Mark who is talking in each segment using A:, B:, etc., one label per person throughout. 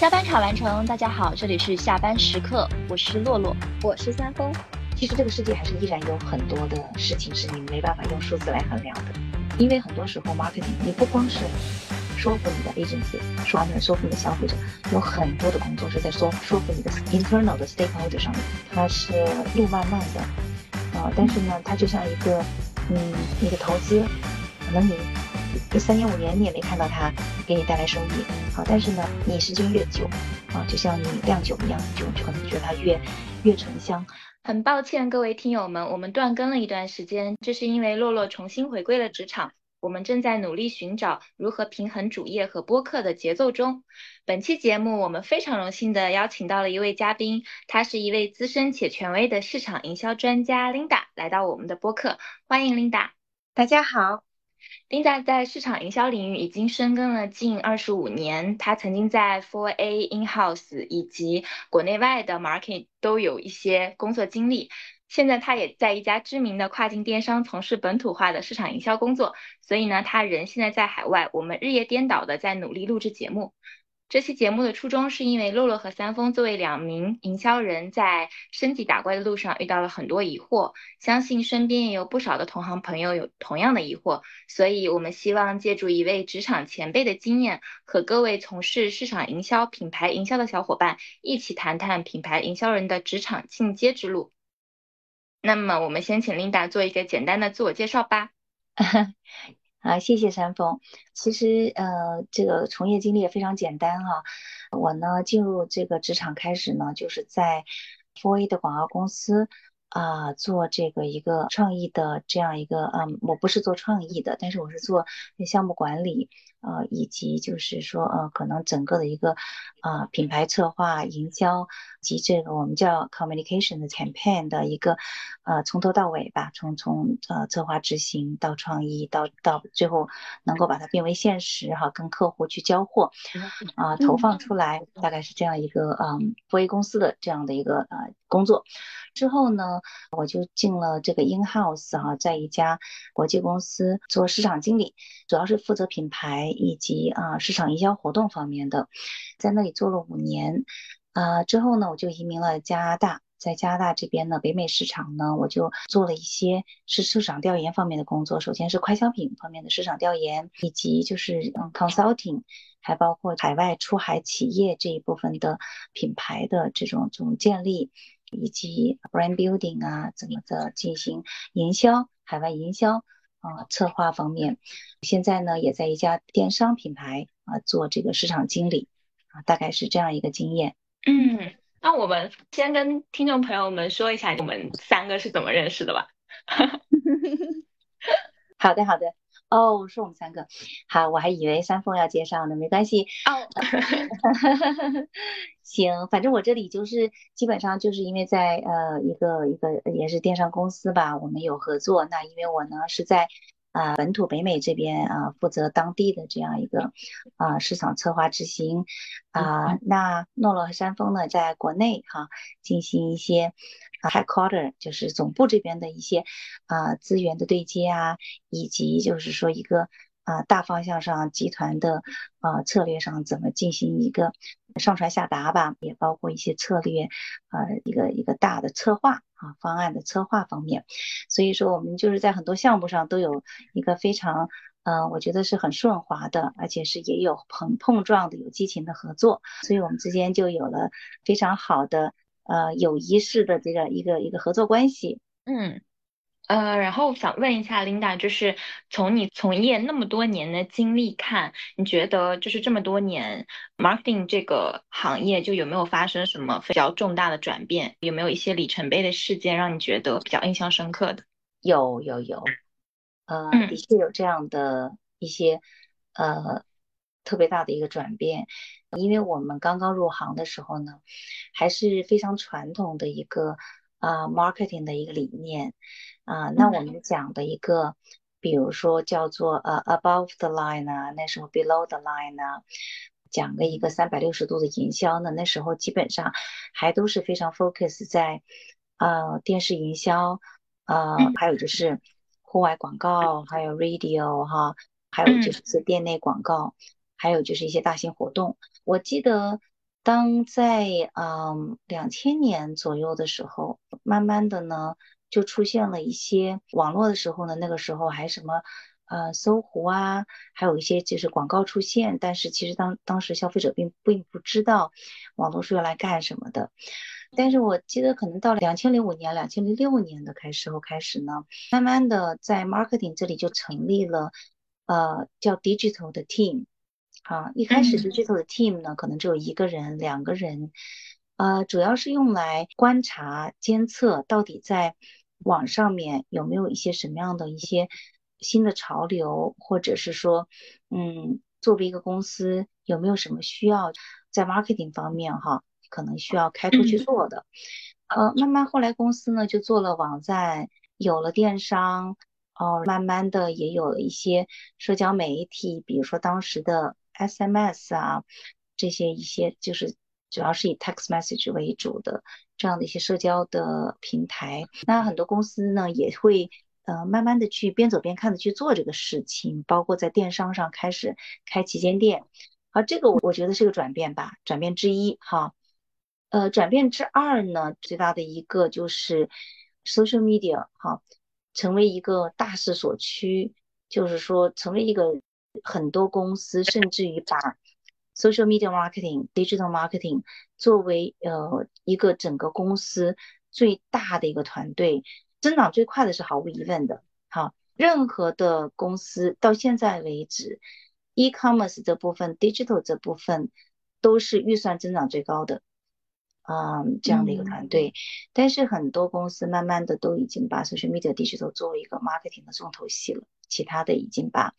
A: 加班卡完成，大家好，这里是下班时刻，我是洛洛，
B: 我是三丰。
C: 其实这个世界还是依然有很多的事情是你没办法用数字来衡量的，因为很多时候 marketing 你不光是说服你的 agency，说服说服你的消费者，有很多的工作是在说说服你的 internal 的 stakeholder 上面，它是路漫漫的，啊，但是呢，它就像一个嗯你的投资，可能你三年五年你也没看到它给你带来收益，好，但是呢，你时间越久，啊，就像你酿酒一样，就就可能觉得它越越醇香。
A: 很抱歉，各位听友们，我们断更了一段时间，这是因为洛洛重新回归了职场，我们正在努力寻找如何平衡主业和播客的节奏中。本期节目，我们非常荣幸的邀请到了一位嘉宾，他是一位资深且权威的市场营销专家 Linda，来到我们的播客，欢迎 Linda。
B: 大家好。
A: 丁在在市场营销领域已经深耕了近二十五年，他曾经在 Four A In-house 以及国内外的 market 都有一些工作经历。现在他也在一家知名的跨境电商从事本土化的市场营销工作，所以呢，他人现在在海外，我们日夜颠倒的在努力录制节目。这期节目的初衷是因为洛洛和三丰作为两名营销人，在升级打怪的路上遇到了很多疑惑，相信身边也有不少的同行朋友有同样的疑惑，所以我们希望借助一位职场前辈的经验，和各位从事市场营销、品牌营销的小伙伴一起谈谈品牌营销人的职场进阶之路。那么，我们先请 Linda 做一个简单的自我介绍吧。
C: 啊，谢谢山峰。其实，呃，这个从业经历也非常简单哈。我呢，进入这个职场开始呢，就是在 f o 的广告公司啊，做这个一个创意的这样一个，嗯，我不是做创意的，但是我是做项目管理。呃，以及就是说，呃，可能整个的一个，啊，品牌策划、营销及这个我们叫 communication 的 campaign 的一个，呃，从头到尾吧，从从呃策划执行到创意到到最后能够把它变为现实哈，跟客户去交货，啊，投放出来，大概是这样一个，嗯播音公司的这样的一个呃工作。之后呢，我就进了这个 in house 哈，在一家国际公司做市场经理，主要是负责品牌。以及啊市场营销活动方面的，在那里做了五年，啊之后呢我就移民了加拿大，在加拿大这边呢北美市场呢我就做了一些是市场调研方面的工作，首先是快消品方面的市场调研，以及就是嗯 consulting，还包括海外出海企业这一部分的品牌的这种这种建立，以及 brand building 啊怎么的进行营销，海外营销。啊，策划方面，现在呢也在一家电商品牌啊做这个市场经理啊，大概是这样一个经验。
A: 嗯，那我们先跟听众朋友们说一下我们三个是怎么认识的吧。
C: 好的，好的。哦，是我们三个。好，我还以为三凤要介绍呢，没关系。
A: 哦，
C: 行，反正我这里就是基本上就是因为在呃一个一个也是电商公司吧，我们有合作。那因为我呢是在啊本土北美这边啊负责当地的这样一个啊市场策划执行啊。那诺诺和山峰呢在国内哈进行一些。啊，headquarter 就是总部这边的一些啊资源的对接啊，以及就是说一个啊大方向上集团的啊策略上怎么进行一个上传下达吧，也包括一些策略啊一个一个大的策划啊方案的策划方面，所以说我们就是在很多项目上都有一个非常嗯我觉得是很顺滑的，而且是也有碰碰撞的有激情的合作，所以我们之间就有了非常好的。呃，友谊式的这个一个一个合作关系，
A: 嗯，呃，然后想问一下 Linda，就是从你从业那么多年的经历看，你觉得就是这么多年 marketing 这个行业就有没有发生什么比较重大的转变？有没有一些里程碑的事件让你觉得比较印象深刻的？
C: 有有有，呃，的确有这样的一些呃特别大的一个转变。因为我们刚刚入行的时候呢，还是非常传统的一个啊 marketing 的一个理念啊。那我们讲的一个，比如说叫做呃 above the line 啊，那时候 below the line 啊，讲的一个三百六十度的营销呢，那时候基本上还都是非常 focus 在呃电视营销啊，还有就是户外广告，还有 radio 哈，还有就是店内广告。还有就是一些大型活动，我记得当在嗯两千年左右的时候，慢慢的呢就出现了一些网络的时候呢，那个时候还什么呃搜狐啊，还有一些就是广告出现，但是其实当当时消费者并并不知道网络是用来干什么的。但是我记得可能到两千零五年、两千零六年的开时候开始呢，慢慢的在 marketing 这里就成立了呃叫 digital 的 team。啊，一开始 digital 的 team 呢，可能只有一个人、两个人，呃，主要是用来观察、监测到底在网上面有没有一些什么样的一些新的潮流，或者是说，嗯，作为一个公司有没有什么需要在 marketing 方面哈，可能需要开拓去做的。呃，慢慢后来公司呢就做了网站，有了电商，哦，慢慢的也有了一些社交媒体，比如说当时的。SMS 啊，这些一些就是主要是以 text message 为主的这样的一些社交的平台。那很多公司呢也会呃慢慢的去边走边看的去做这个事情，包括在电商上开始开旗舰店。好，这个我我觉得是个转变吧，转变之一哈。呃，转变之二呢，最大的一个就是 social media 哈，成为一个大势所趋，就是说成为一个。很多公司甚至于把 social media marketing、digital marketing 作为呃一个整个公司最大的一个团队，增长最快的是毫无疑问的。好，任何的公司到现在为止，e-commerce 这部分、digital 这部分都是预算增长最高的，嗯，这样的一个团队。但是很多公司慢慢的都已经把 social media、digital 作为一个 marketing 的重头戏了，其他的已经把。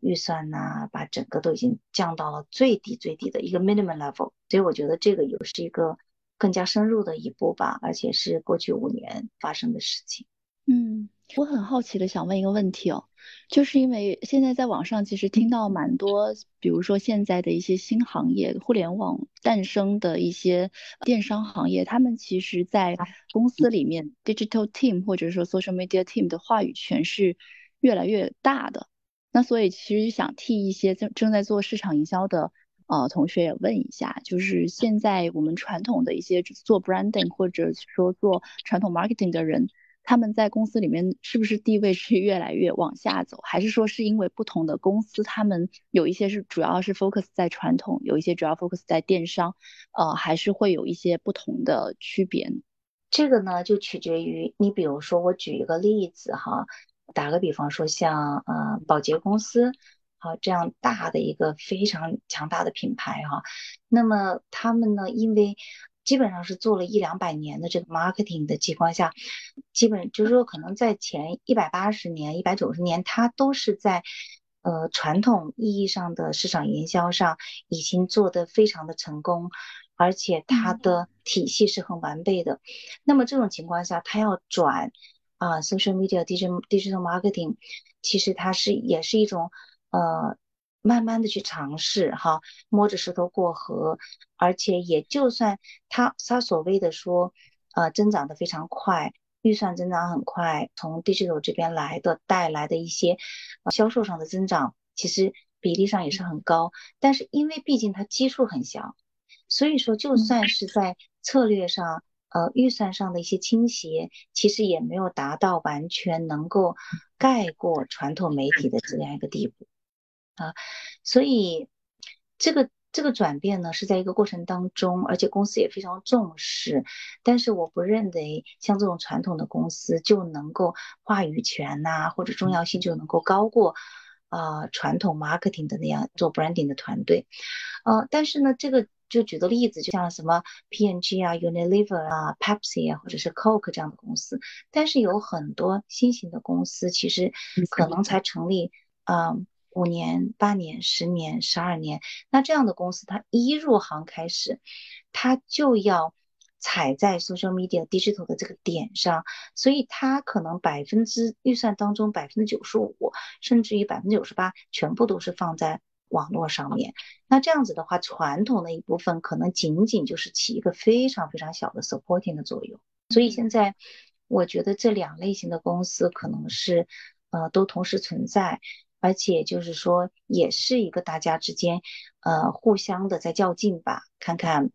C: 预算呢，把整个都已经降到了最低最低的一个 minimum level，所以我觉得这个又是一个更加深入的一步吧，而且是过去五年发生的事情。
D: 嗯，我很好奇的想问一个问题哦，就是因为现在在网上其实听到蛮多，比如说现在的一些新行业，互联网诞生的一些电商行业，他们其实在公司里面 digital team 或者说 social media team 的话语权是越来越大的。那所以其实想替一些正正在做市场营销的呃同学也问一下，就是现在我们传统的一些做 branding 或者说做传统 marketing 的人，他们在公司里面是不是地位是越来越往下走，还是说是因为不同的公司他们有一些是主要是 focus 在传统，有一些主要 focus 在电商，呃，还是会有一些不同的区别？
C: 这个呢就取决于你，比如说我举一个例子哈。打个比方说，像呃保洁公司，好这样大的一个非常强大的品牌哈，那么他们呢，因为基本上是做了一两百年的这个 marketing 的情况下，基本就是说可能在前一百八十年、一百九十年，它都是在呃传统意义上的市场营销上已经做得非常的成功，而且它的体系是很完备的。那么这种情况下，它要转。啊，social media digital digital marketing，其实它是也是一种呃，慢慢的去尝试哈，摸着石头过河，而且也就算它它所谓的说呃增长的非常快，预算增长很快，从 digital 这边来的带来的一些销售上的增长，其实比例上也是很高，但是因为毕竟它基数很小，所以说就算是在策略上。呃，预算上的一些倾斜，其实也没有达到完全能够盖过传统媒体的这样一个地步啊，所以这个这个转变呢是在一个过程当中，而且公司也非常重视。但是我不认为像这种传统的公司就能够话语权呐或者重要性就能够高过啊传统 marketing 的那样做 branding 的团队，呃，但是呢这个。就举个例子，就像什么 P&G 啊、Unilever 啊、Pepsi 啊，或者是 Coke 这样的公司，但是有很多新型的公司，其实可能才成立啊五年、八年、十年、十二年，那这样的公司，它一入行开始，它就要踩在 social media digital 的这个点上，所以它可能百分之预算当中百分之九十五，甚至于百分之九十八，全部都是放在。网络上面，那这样子的话，传统的一部分可能仅仅就是起一个非常非常小的 supporting 的作用。所以现在我觉得这两类型的公司可能是呃都同时存在，而且就是说也是一个大家之间呃互相的在较劲吧。看看，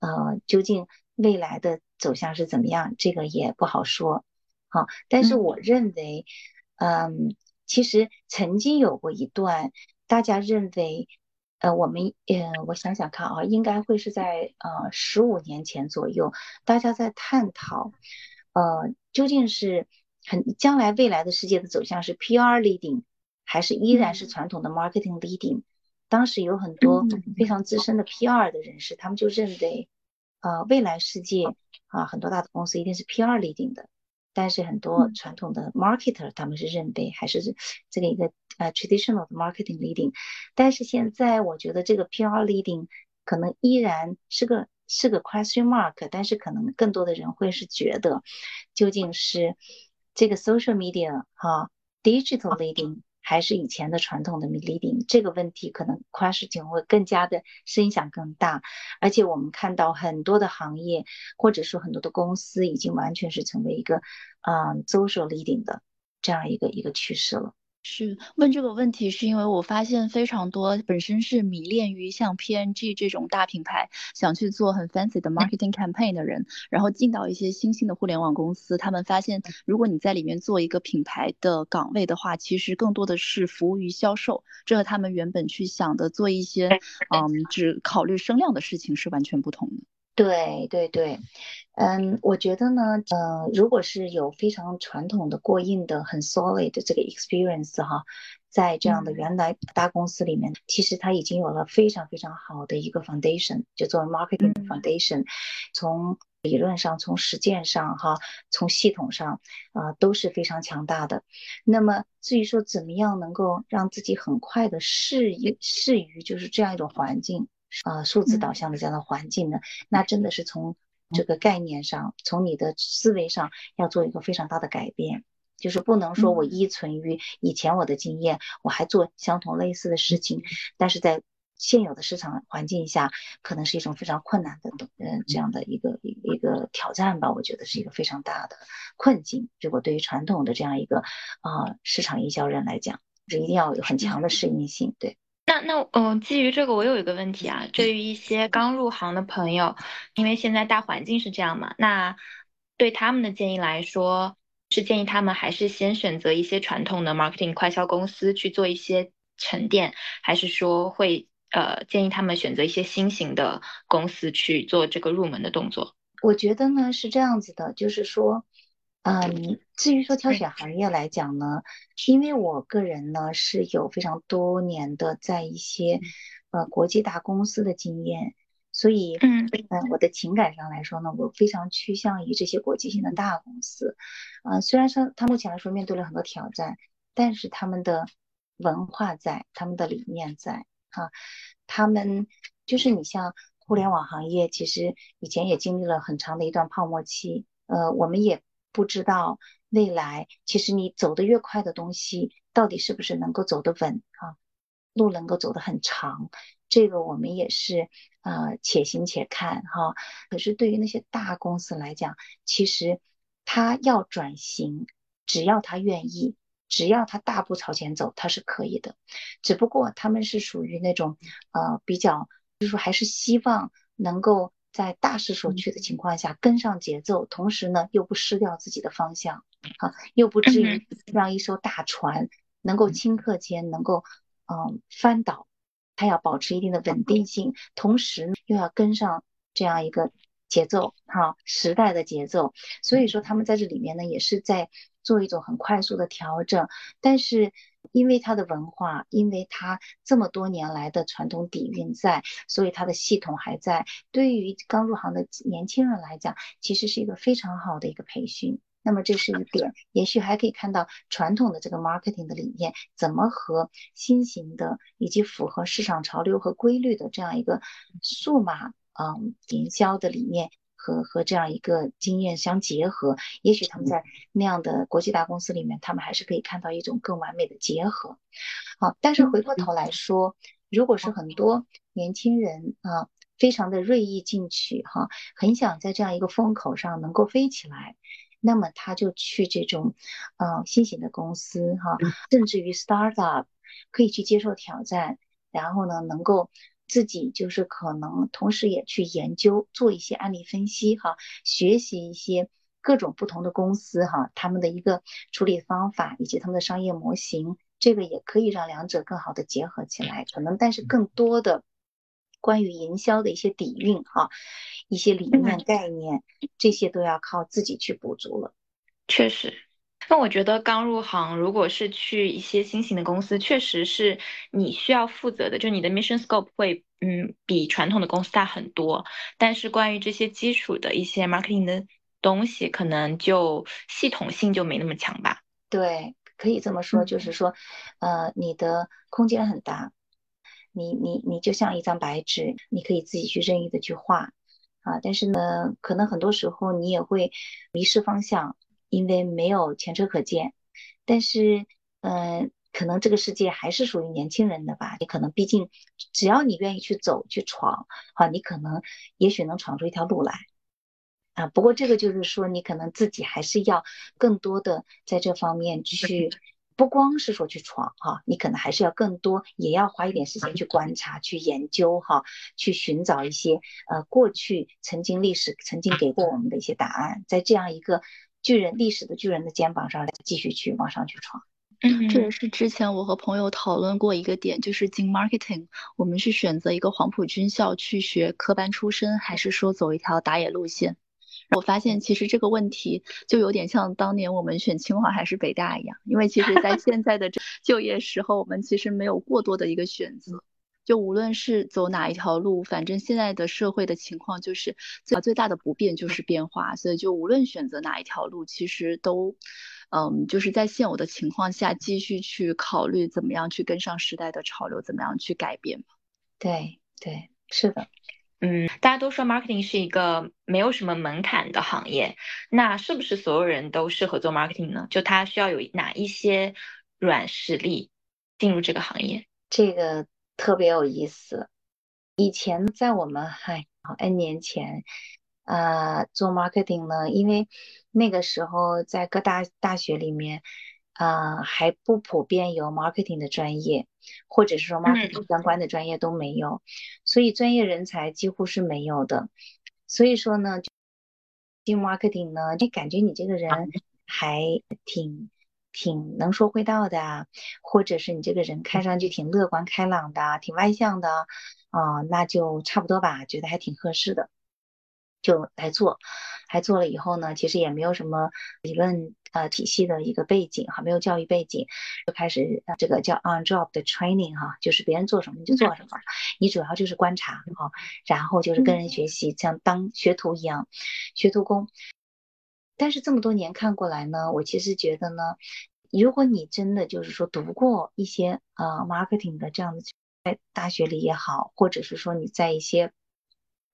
C: 呃，究竟未来的走向是怎么样，这个也不好说。好，但是我认为，嗯，其实曾经有过一段，大家认为，呃，我们，呃，我想想看啊，应该会是在呃十五年前左右，大家在探讨，呃，究竟是很将来未来的世界的走向是 PR leading，还是依然是传统的 marketing leading？当时有很多非常资深的 PR 的人士，他们就认为，呃，未来世界啊，很多大的公司一定是 PR leading 的。但是很多传统的 marketer 他们是认为还是这个一个呃 traditional 的 marketing leading，但是现在我觉得这个 PR leading 可能依然是个是个 question mark，但是可能更多的人会是觉得究竟是这个 social media 哈 digital leading。还是以前的传统的 leading 这个问题，可能 question 会更加的声响更大，而且我们看到很多的行业，或者说很多的公司，已经完全是成为一个啊 social leading 的这样一个一个趋势了。
D: 是问这个问题，是因为我发现非常多本身是迷恋于像 P N G 这种大品牌，想去做很 fancy 的 marketing campaign 的人，然后进到一些新兴的互联网公司，他们发现，如果你在里面做一个品牌的岗位的话，其实更多的是服务于销售，这和他们原本去想的做一些嗯只考虑声量的事情是完全不同的。
C: 对对对，嗯，我觉得呢，呃，如果是有非常传统的过硬的很 solid 的这个 experience 哈，在这样的原来大公司里面，其实他已经有了非常非常好的一个 foundation，就作为 marketing foundation，从理论上、从实践上哈，从系统上啊都是非常强大的。那么至于说怎么样能够让自己很快的适应适于就是这样一种环境。啊，数字导向的这样的环境呢，那真的是从这个概念上，从你的思维上要做一个非常大的改变，就是不能说我依存于以前我的经验，我还做相同类似的事情，但是在现有的市场环境下，可能是一种非常困难的，嗯，这样的一个一一个挑战吧，我觉得是一个非常大的困境。如果对于传统的这样一个啊市场营销人来讲，是一定要有很强的。适应性，对。
A: 那那嗯，基于这个，我有一个问题啊。对于一些刚入行的朋友，因为现在大环境是这样嘛，那对他们的建议来说，是建议他们还是先选择一些传统的 marketing 快销公司去做一些沉淀，还是说会呃建议他们选择一些新型的公司去做这个入门的动作？
C: 我觉得呢是这样子的，就是说。嗯，至于说挑选行业来讲呢，因为我个人呢是有非常多年的在一些呃国际大公司的经验，所以嗯嗯，我的情感上来说呢，我非常趋向于这些国际性的大公司。啊，虽然说它目前来说面对了很多挑战，但是他们的文化在，他们的理念在，啊，他们就是你像互联网行业，其实以前也经历了很长的一段泡沫期，呃，我们也。不知道未来，其实你走得越快的东西，到底是不是能够走得稳啊？路能够走得很长，这个我们也是呃且行且看哈。可是对于那些大公司来讲，其实他要转型，只要他愿意，只要他大步朝前走，他是可以的。只不过他们是属于那种呃比较，就是说还是希望能够。在大势所趋的情况下跟上节奏，同时呢又不失掉自己的方向，啊，又不至于让一艘大船能够顷刻间能够嗯翻倒，它要保持一定的稳定性，同时又要跟上这样一个节奏，哈，时代的节奏。所以说他们在这里面呢也是在做一种很快速的调整，但是。因为它的文化，因为它这么多年来的传统底蕴在，所以它的系统还在。对于刚入行的年轻人来讲，其实是一个非常好的一个培训。那么这是一点，也许还可以看到传统的这个 marketing 的理念怎么和新型的以及符合市场潮流和规律的这样一个数码嗯营销的理念。和和这样一个经验相结合，也许他们在那样的国际大公司里面，他们还是可以看到一种更完美的结合。好，但是回过头来说，如果是很多年轻人啊，非常的锐意进取哈，很想在这样一个风口上能够飞起来，那么他就去这种呃新型的公司哈，甚至于 startup 可以去接受挑战，然后呢能够。自己就是可能同时也去研究做一些案例分析哈，学习一些各种不同的公司哈，他们的一个处理方法以及他们的商业模型，这个也可以让两者更好的结合起来。可能但是更多的关于营销的一些底蕴哈，一些理念概念，这些都要靠自己去补足了。
A: 确实。那我觉得刚入行，如果是去一些新型的公司，确实是你需要负责的，就你的 mission scope 会，嗯，比传统的公司大很多。但是关于这些基础的一些 marketing 的东西，可能就系统性就没那么强吧。
C: 对，可以这么说，就是说，呃，你的空间很大，你你你就像一张白纸，你可以自己去任意的去画，啊，但是呢，可能很多时候你也会迷失方向。因为没有前车可鉴，但是，嗯，可能这个世界还是属于年轻人的吧。你可能毕竟，只要你愿意去走去闯，好，你可能也许能闯出一条路来，啊。不过这个就是说，你可能自己还是要更多的在这方面去，不光是说去闯哈，你可能还是要更多，也要花一点时间去观察、去研究哈，去寻找一些呃过去曾经历史曾经给过我们的一些答案，在这样一个。巨人历史的巨人的肩膀上来继续去往上去闯，
D: 嗯，这也是之前我和朋友讨论过一个点，就是进 marketing，我们是选择一个黄埔军校去学科班出身，还是说走一条打野路线？我发现其实这个问题就有点像当年我们选清华还是北大一样，因为其实在现在的 就业时候，我们其实没有过多的一个选择。就无论是走哪一条路，反正现在的社会的情况就是最最大的不变就是变化，所以就无论选择哪一条路，其实都，嗯，就是在现有的情况下继续去考虑怎么样去跟上时代的潮流，怎么样去改变
C: 对对，是的，
A: 嗯，大家都说 marketing 是一个没有什么门槛的行业，那是不是所有人都适合做 marketing 呢？就他需要有哪一些软实力进入这个行业？
C: 这个。特别有意思。以前在我们嗨 N 年前，呃，做 marketing 呢，因为那个时候在各大大学里面，呃，还不普遍有 marketing 的专业，或者是说 marketing 相关的专业都没有，所以专业人才几乎是没有的。所以说呢，进 marketing 呢，就感觉你这个人还挺。挺能说会道的啊，或者是你这个人看上去挺乐观开朗的，挺外向的啊，那就差不多吧，觉得还挺合适的，就来做。还做了以后呢，其实也没有什么理论呃体系的一个背景哈，没有教育背景，就开始这个叫 on job 的 training 哈，就是别人做什么你就做什么，你主要就是观察哈，然后就是跟人学习，像当学徒一样，学徒工。但是这么多年看过来呢，我其实觉得呢，如果你真的就是说读过一些呃 marketing 的这样的，在大学里也好，或者是说你在一些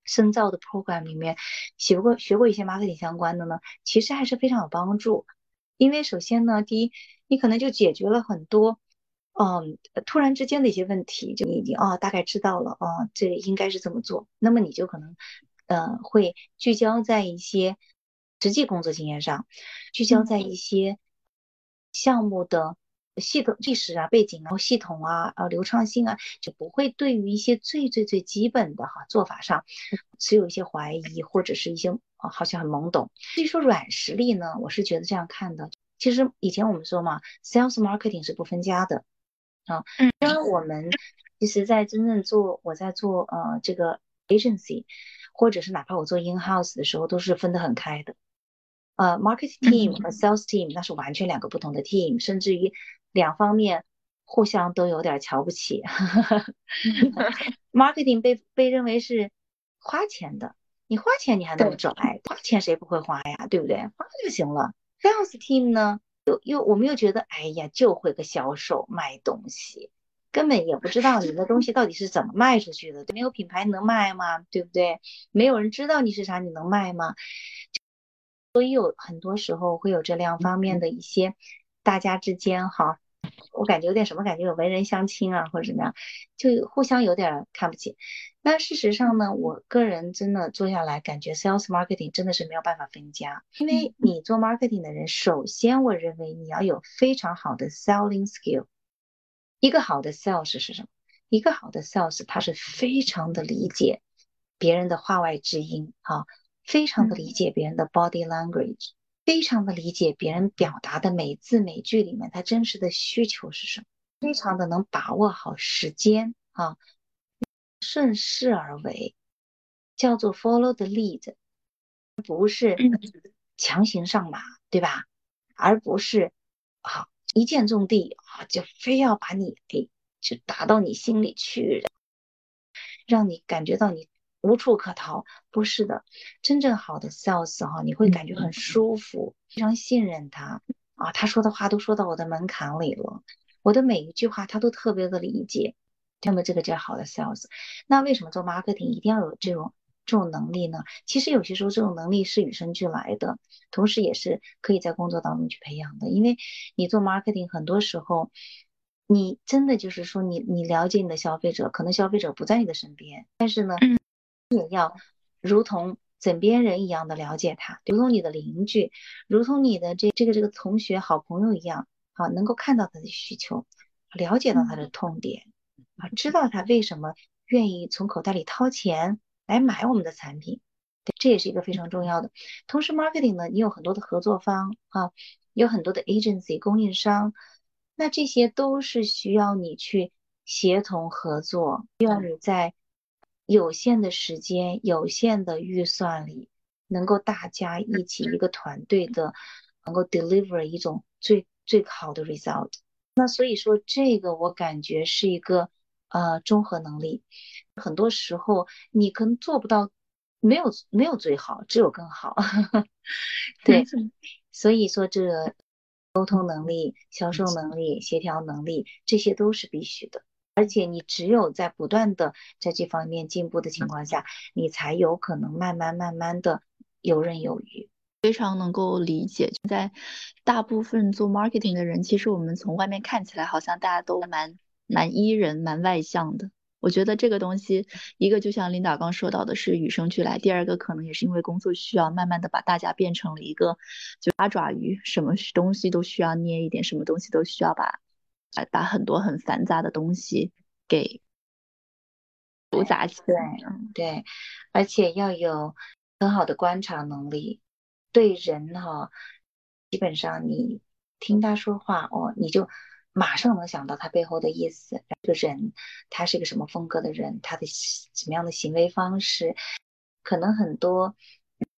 C: 深造的 program 里面学过学过一些 marketing 相关的呢，其实还是非常有帮助。因为首先呢，第一，你可能就解决了很多嗯突然之间的一些问题，就你已经哦大概知道了哦，这应该是这么做，那么你就可能呃会聚焦在一些。实际工作经验上，聚焦在一些项目的系统历史啊、背景啊、系统啊、呃流畅性啊，就不会对于一些最最最基本的哈做法上持有一些怀疑或者是一些啊好像很懵懂。至于说软实力呢，我是觉得这样看的。其实以前我们说嘛，sales marketing 是不分家的啊。嗯。当然我们其实，在真正做我在做呃这个 agency，或者是哪怕我做 in house 的时候，都是分得很开的。呃，marketing team 和 sales team 那是完全两个不同的 team，甚至于两方面互相都有点瞧不起。marketing 被被认为是花钱的，你花钱你还那么拽，花钱谁不会花呀，对不对？花就行了。sales team 呢，又又我们又觉得，哎呀，就会个销售卖东西，根本也不知道你的东西到底是怎么卖出去的，没有品牌能卖吗？对不对？没有人知道你是啥，你能卖吗？所以有很多时候会有这两方面的一些大家之间哈，我感觉有点什么感觉，有文人相亲啊，或者怎么样，就互相有点看不起。那事实上呢，我个人真的做下来，感觉 sales marketing 真的是没有办法分家，因为你做 marketing 的人，首先我认为你要有非常好的 selling skill。一个好的 sales 是什么？一个好的 sales，他是非常的理解别人的话外之音，哈，非常的理解别人的 body language，非常的理解别人表达的每字每句里面他真实的需求是什么，非常的能把握好时间，啊，顺势而为，叫做 follow the lead，不是强行上马，对吧？而不是啊一见中地啊就非要把你给。就打到你心里去，让你感觉到你无处可逃。不是的，真正好的 sales 哈，你会感觉很舒服，非常信任他啊。他说的话都说到我的门槛里了，我的每一句话他都特别的理解。那么这个叫好的 sales。那为什么做 marketing 一定要有这种这种能力呢？其实有些时候这种能力是与生俱来的，同时也是可以在工作当中去培养的。因为你做 marketing 很多时候。你真的就是说，你你了解你的消费者，可能消费者不在你的身边，但是呢，你也要如同枕边人一样的了解他，如同你的邻居，如同你的这这个这个同学、好朋友一样，啊能够看到他的需求，了解到他的痛点，啊，知道他为什么愿意从口袋里掏钱来买我们的产品，这也是一个非常重要的。同时，marketing 呢，你有很多的合作方啊，有很多的 agency 供应商。那这些都是需要你去协同合作，需要你在有限的时间、有限的预算里，能够大家一起一个团队的，能够 deliver 一种最最好的 result。那所以说，这个我感觉是一个呃综合能力。很多时候你可能做不到，没有没有最好，只有更好。对，所以说这。沟通能力、销售能力、协调能力，这些都是必须的。而且你只有在不断的在这方面进步的情况下，你才有可能慢慢慢慢的游刃有余。
D: 非常能够理解，在大部分做 marketing 的人，其实我们从外面看起来好像大家都蛮蛮依人、蛮外向的。我觉得这个东西，一个就像领导刚说到的是与生俱来，第二个可能也是因为工作需要，慢慢的把大家变成了一个就八爪鱼，什么东西都需要捏一点，什么东西都需要把把把很多很繁杂的东西给复杂起来。
C: 对，而且要有很好的观察能力，对人哈，基本上你听他说话哦，你就。马上能想到他背后的意思，这个人他是个什么风格的人，他的什么样的行为方式，可能很多，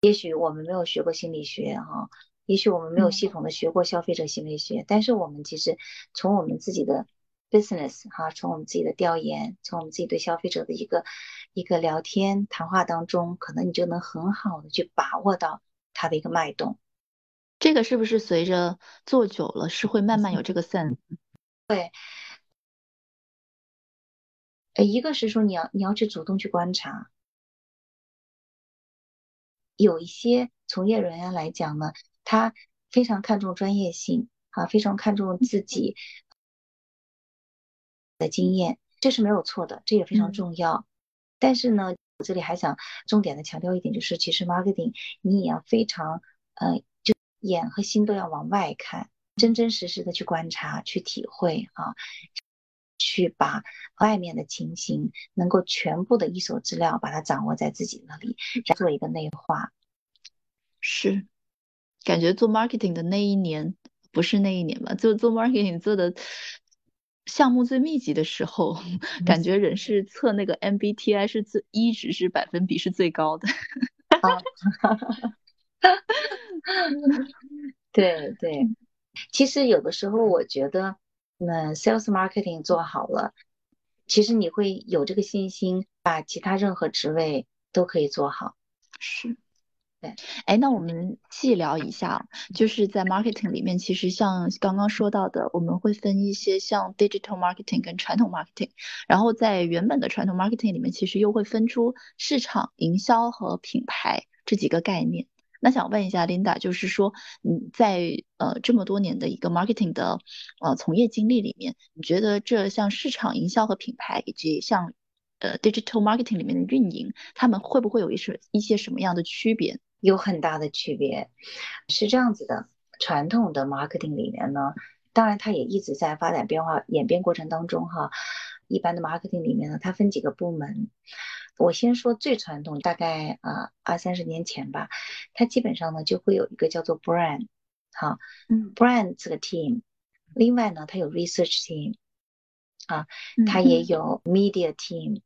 C: 也许我们没有学过心理学哈，也许我们没有系统的学过消费者行为学，但是我们其实从我们自己的 business 哈，从我们自己的调研，从我们自己对消费者的一个一个聊天谈话当中，可能你就能很好的去把握到他的一个脉动。
D: 这个是不是随着做久了是会慢慢有这个 sense？
C: 对，呃，一个是说你要你要去主动去观察，有一些从业人员来讲呢，他非常看重专业性啊，非常看重自己的经验，这是没有错的，这也非常重要。但是呢，我这里还想重点的强调一点，就是其实 marketing 你也要非常呃，就眼和心都要往外看。真真实实的去观察、去体会啊，去把外面的情形能够全部的一手资料把它掌握在自己那里，做一个内化。
D: 是，感觉做 marketing 的那一年不是那一年吧？就做 marketing 做的项目最密集的时候，感觉人是测那个 MBTI 是最一直是百分比是最高的。
C: 对对。其实有的时候，我觉得，那 sales marketing 做好了，其实你会有这个信心，把其他任何职位都可以做好。
D: 是，
C: 对。
D: 哎，那我们细聊一下，就是在 marketing 里面，其实像刚刚说到的，我们会分一些像 digital marketing 跟传统 marketing，然后在原本的传统 marketing 里面，其实又会分出市场营销和品牌这几个概念。那想问一下 Linda，就是说你在呃这么多年的一个 marketing 的呃从业经历里面，你觉得这像市场营销和品牌，以及像呃 digital marketing 里面的运营，他们会不会有一些一些什么样的区别？
C: 有很大的区别，是这样子的。传统的 marketing 里面呢，当然它也一直在发展变化演变过程当中哈。一般的 marketing 里面呢，它分几个部门。我先说最传统，大概啊二三十年前吧，它基本上呢就会有一个叫做 brand，好，嗯，brand 这个 team。另外呢，它有 research team，啊，它也有 media team，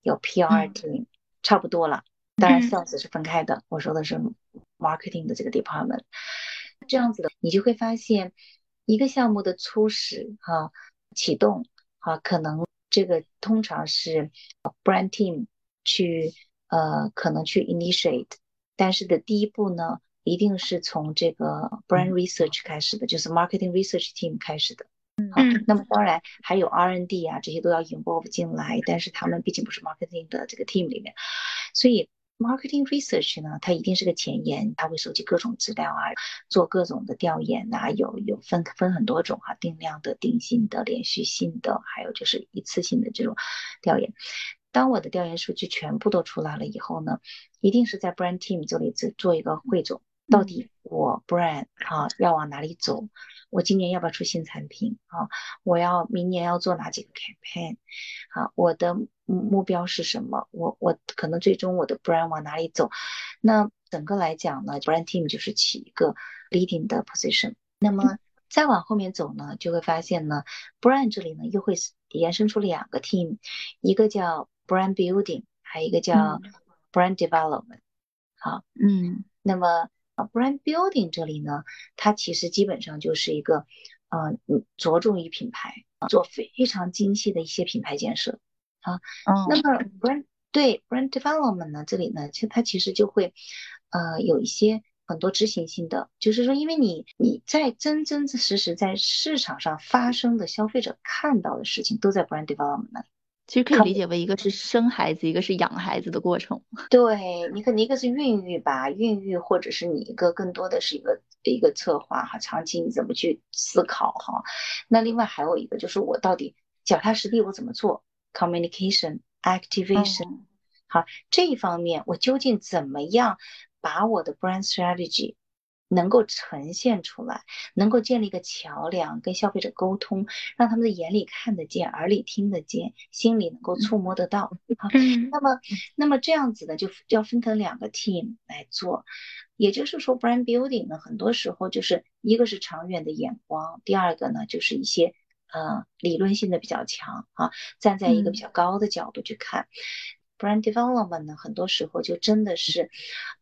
C: 有 PR team，差不多了。当然上次是分开的，我说的是 marketing 的这个 department。这样子的，你就会发现一个项目的初始哈，启动哈，可能这个通常是 brand team 去呃可能去 initiate。但是的第一步呢，一定是从这个 brand research 开始的，就是 marketing research team 开始的。嗯，好。那么当然还有 R and D 啊，这些都要 involve 进来，但是他们毕竟不是 marketing 的这个 team 里面，所以。Marketing research 呢，它一定是个前沿，它会收集各种资料啊，做各种的调研呐，有有分分很多种啊，定量的、定性的、连续性的，还有就是一次性的这种调研。当我的调研数据全部都出来了以后呢，一定是在 brand team 这里做做一个汇总。到底我 brand 啊要往哪里走？我今年要不要出新产品啊？我要明年要做哪几个 campaign？啊，我的目标是什么？我我可能最终我的 brand 往哪里走？那整个来讲呢，brand team 就是起一个 leading 的 position。那么再往后面走呢，就会发现呢，brand 这里呢又会延伸出两个 team，一个叫 brand building，还有一个叫 brand development。好，嗯，那么。啊，brand building 这里呢，它其实基本上就是一个，呃，着重于品牌，做非常精细的一些品牌建设啊。那么 brand 对 brand development 呢，这里呢，其实它其实就会，呃，有一些很多执行性的，就是说，因为你你在真真实实在市场上发生的消费者看到的事情，都在 brand development 那里。
D: 其实可以理解为一个是生孩子，一个是养孩子的过程。
C: 对你可能一个是孕育吧，孕育，或者是你一个更多的是一个一个策划哈，长期你怎么去思考哈。那另外还有一个就是我到底脚踏实地我怎么做，communication activation，好这一方面我究竟怎么样把我的 brand strategy。能够呈现出来，能够建立一个桥梁，跟消费者沟通，让他们的眼里看得见，耳里听得见，心里能够触摸得到。好，那么，那么这样子呢，就要分成两个 team 来做。也就是说，brand building 呢，很多时候就是一个是长远的眼光，第二个呢，就是一些呃理论性的比较强啊，站在一个比较高的角度去看。Brand development 呢，很多时候就真的是，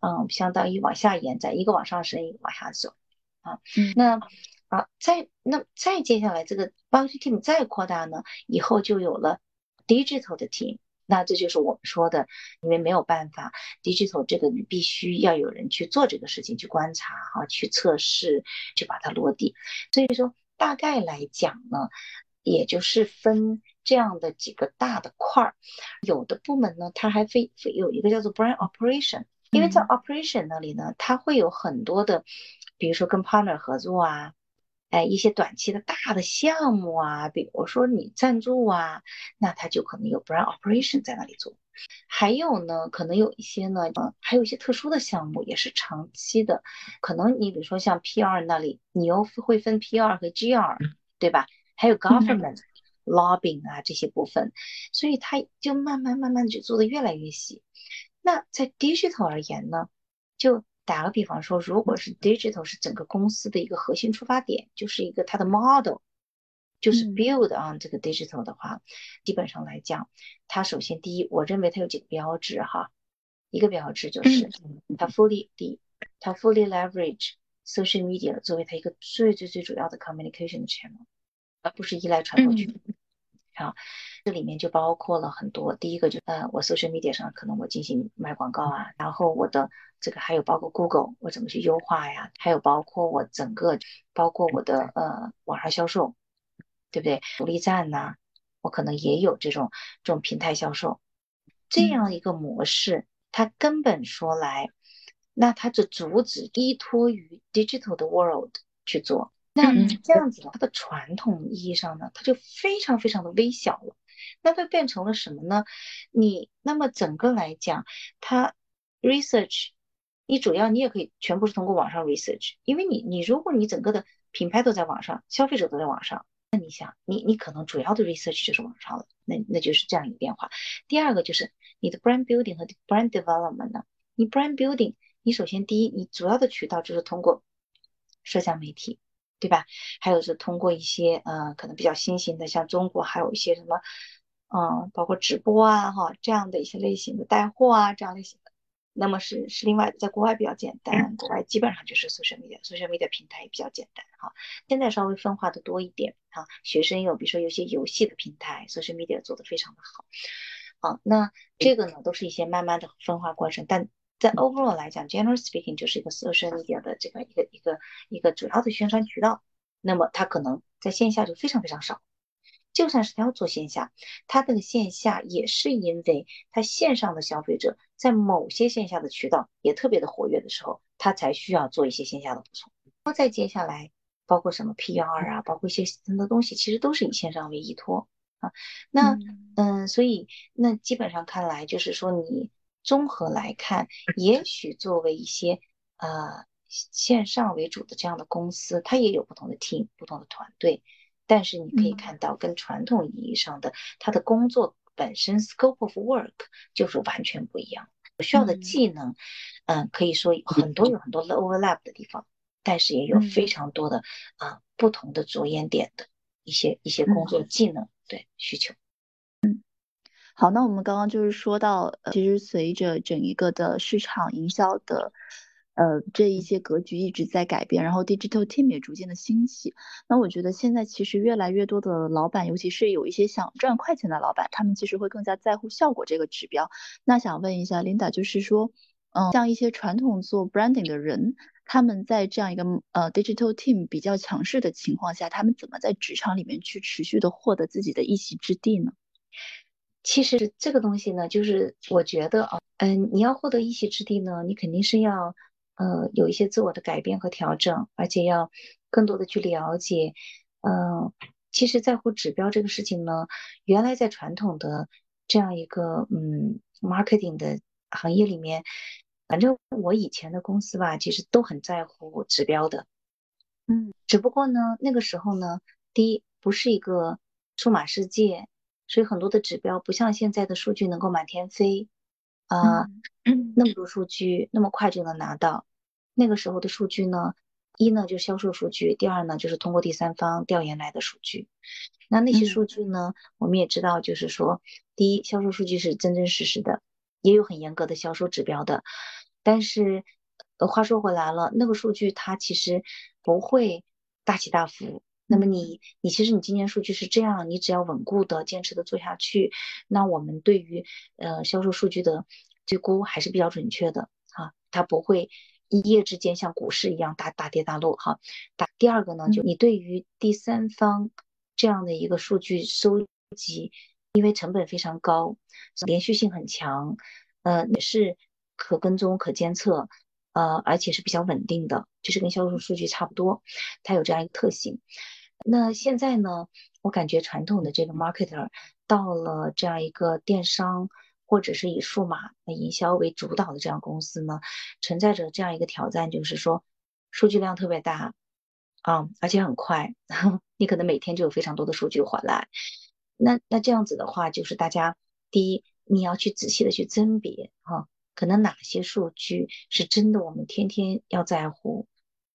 C: 嗯，相当于往下延展，一个往上升，一个往下走，啊，那啊，再那再接下来这个 marketing team 再扩大呢，以后就有了 digital 的 team，那这就是我们说的，因为没有办法，digital 这个你必须要有人去做这个事情，去观察哈，去测试，去把它落地，所以说大概来讲呢，也就是分。这样的几个大的块儿，有的部门呢，它还非非有一个叫做 brand operation，因为在 operation 那里呢，它会有很多的，比如说跟 partner 合作啊，哎，一些短期的大的项目啊，比如说你赞助啊，那它就可能有 brand operation 在那里做。还有呢，可能有一些呢，嗯，还有一些特殊的项目也是长期的，可能你比如说像 PR 那里，你又会分 PR 和 GR，对吧？还有 government。Lobbying 啊这些部分，所以他就慢慢慢慢的就做的越来越细。那在 digital 而言呢，就打个比方说，如果是 digital 是整个公司的一个核心出发点，就是一个它的 model，就是 build on 这个 digital 的话，基本上来讲，它首先第一，我认为它有几个标志哈，一个标志就是它 fully 第一，它 fully leverage social media 作为它一个最最最主要的 communication channel。而不是依赖传播渠道。好，这里面就包括了很多。第一个就呃，我 social media 上可能我进行卖广告啊，然后我的这个还有包括 Google 我怎么去优化呀，还有包括我整个包括我的呃网上销售，对不对？独立站呐，我可能也有这种这种平台销售，这样一个模式，它根本说来，那它的主旨依托于 digital 的 world 去做。那这样子的，它的传统意义上呢，它就非常非常的微小了。那它变成了什么呢？你那么整个来讲，它 research，你主要你也可以全部是通过网上 research，因为你你如果你整个的品牌都在网上，消费者都在网上，那你想，你你可能主要的 research 就是网上了，那那就是这样一个变化。第二个就是你的 brand building 和 brand development 呢？你 brand building，你首先第一，你主要的渠道就是通过社交媒体，对吧？还有是通过一些呃可能比较新型的，像中国还有一些什么，嗯，包括直播啊哈这样的一些类型的带货啊这样类型的。那么是是另外，在国外比较简单，国外基本上就是 social media，social media 平台也比较简单哈。现在稍微分化的多一点哈，学生有比如说有些游戏的平台，social media 做的非常的好。好，那这个呢都是一些慢慢的分化过程，但在 overall 来讲，general speaking 就是一个 social media 的这个一个一个一个主要的宣传渠道。那么它可能在线下就非常非常少。就算是他要做线下，他的线下也是因为他线上的消费者在某些线下的渠道也特别的活跃的时候，他才需要做一些线下的补充。那再接下来，包括什么 PR 啊，包括一些很多东西，其实都是以线上为依托啊。那嗯，所以那基本上看来，就是说你综合来看，也许作为一些呃线上为主的这样的公司，它也有不同的 team，不同的团队。但是你可以看到，跟传统意义上的它的工作本身 scope of work 就是完全不一样，需要的技能，嗯，可以说很多有很多的 overlap 的地方，但是也有非常多的啊不同的着眼点的一些一些工作技能对需求。
D: 好，那我们刚刚就是说到，其实随着整一个的市场营销的。呃，这一些格局一直在改变，然后 digital team 也逐渐的兴起。那我觉得现在其实越来越多的老板，尤其是有一些想赚快钱的老板，他们其实会更加在乎效果这个指标。那想问一下 Linda，就是说，嗯，像一些传统做 branding 的人，他们在这样一个呃 digital team 比较强势的情况下，他们怎么在职场里面去持续的获得自己的一席之地呢？
C: 其实这个东西呢，就是我觉得啊，嗯，你要获得一席之地呢，你肯定是要。呃，有一些自我的改变和调整，而且要更多的去了解。嗯，其实在乎指标这个事情呢，原来在传统的这样一个嗯 marketing 的行业里面，反正我以前的公司吧，其实都很在乎指标的。嗯，只不过呢，那个时候呢，第一不是一个数码世界，所以很多的指标不像现在的数据能够满天飞。啊，那么多数据那么快就能拿到，那个时候的数据呢，一呢就是销售数据，第二呢就是通过第三方调研来的数据。那那些数据呢，我们也知道，就是说，第一，销售数据是真真实实的，也有很严格的销售指标的。但是，话说回来了，那个数据它其实不会大起大伏。那么你你其实你今年数据是这样，你只要稳固的坚持的做下去，那我们对于呃销售数据的预估还是比较准确的哈，它不会一夜之间像股市一样大大跌大落哈。大第二个呢，就你对于第三方这样的一个数据收集，因为成本非常高，连续性很强，呃也是可跟踪可监测。呃，而且是比较稳定的，就是跟销售数据差不多，它有这样一个特性。那现在呢，我感觉传统的这个 marketer 到了这样一个电商或者是以数码营销为主导的这样公司呢，存在着这样一个挑战，就是说数据量特别大啊，而且很快，你可能每天就有非常多的数据回来。那那这样子的话，就是大家第一，你要去仔细的去甄别哈。可能哪些数据是真的，我们天天要在乎，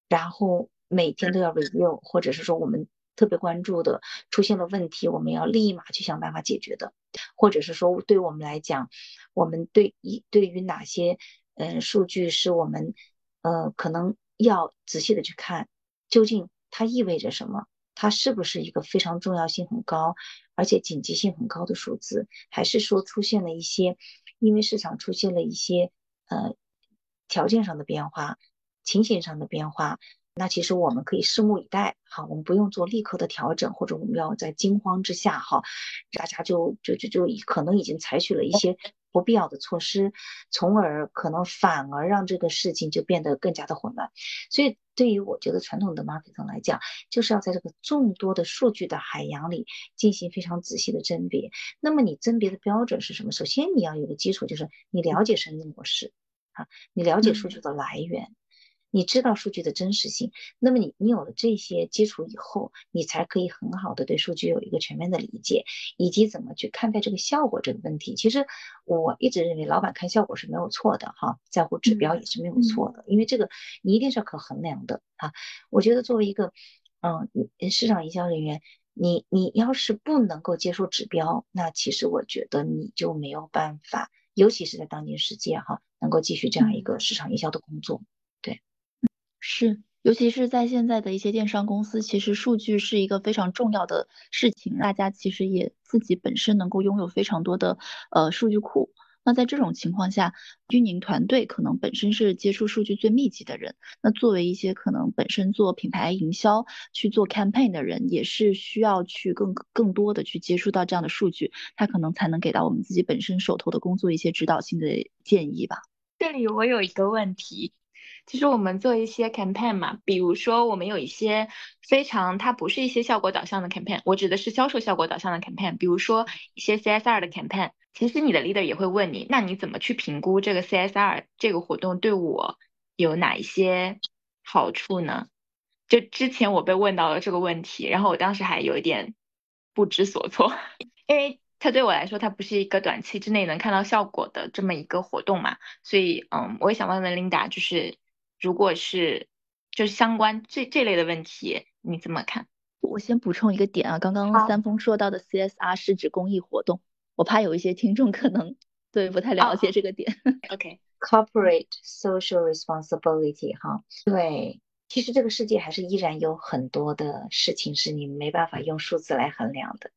C: 然后每天都要 review，或者是说我们特别关注的出现了问题，我们要立马去想办法解决的，或者是说对我们来讲，我们对一对于哪些嗯数据是我们呃可能要仔细的去看，究竟它意味着什么？它是不是一个非常重要性很高，而且紧急性很高的数字，还是说出现了一些？因为市场出现了一些呃条件上的变化、情形上的变化，那其实我们可以拭目以待，哈，我们不用做立刻的调整，或者我们要在惊慌之下，哈，大家就就就就可能已经采取了一些不必要的措施，从而可能反而让这个事情就变得更加的混乱，所以。对于我觉得传统的 marketing 来讲，就是要在这个众多的数据的海洋里进行非常仔细的甄别。那么你甄别的标准是什么？首先你要有个基础，就是你了解生意模式，啊，你了解数据的来源，你知道数据的真实性，那么你你有了这些基础以后，你才可以很好的对数据有一个全面的理解，以及怎么去看待这个效果这个问题。其实我一直认为，老板看效果是没有错的哈，在乎指标也是没有错的，因为这个你一定是可衡量的哈。我觉得作为一个嗯市场营销人员，你你要是不能够接受指标，那其实我觉得你就没有办法，尤其是在当今世界哈，能够继续这样一个市场营销的工作。
D: 是，尤其是在现在的一些电商公司，其实数据是一个非常重要的事情。大家其实也自己本身能够拥有非常多的呃数据库。那在这种情况下，运营团队可能本身是接触数据最密集的人。那作为一些可能本身做品牌营销去做 campaign 的人，也是需要去更更多的去接触到这样的数据，他可能才能给到我们自己本身手头的工作一些指导性的建议吧。
A: 这里我有一个问题。其实我们做一些 campaign 嘛，比如说我们有一些非常，它不是一些效果导向的 campaign，我指的是销售效果导向的 campaign，比如说一些 CSR 的 campaign。其实你的 leader 也会问你，那你怎么去评估这个 CSR 这个活动对我有哪一些好处呢？就之前我被问到了这个问题，然后我当时还有一点不知所措，因为它对我来说，它不是一个短期之内能看到效果的这么一个活动嘛，所以嗯，我也想问问 Linda，就是。如果是就是相关这这类的问题，你怎么看？
D: 我先补充一个点啊，刚刚三丰说到的 CSR 是指公益活动，我怕有一些听众可能对不太了解这个点。
A: OK，Corporate
C: Social Responsibility 哈，对，其实这个世界还是依然有很多的事情是你没办法用数字来衡量的。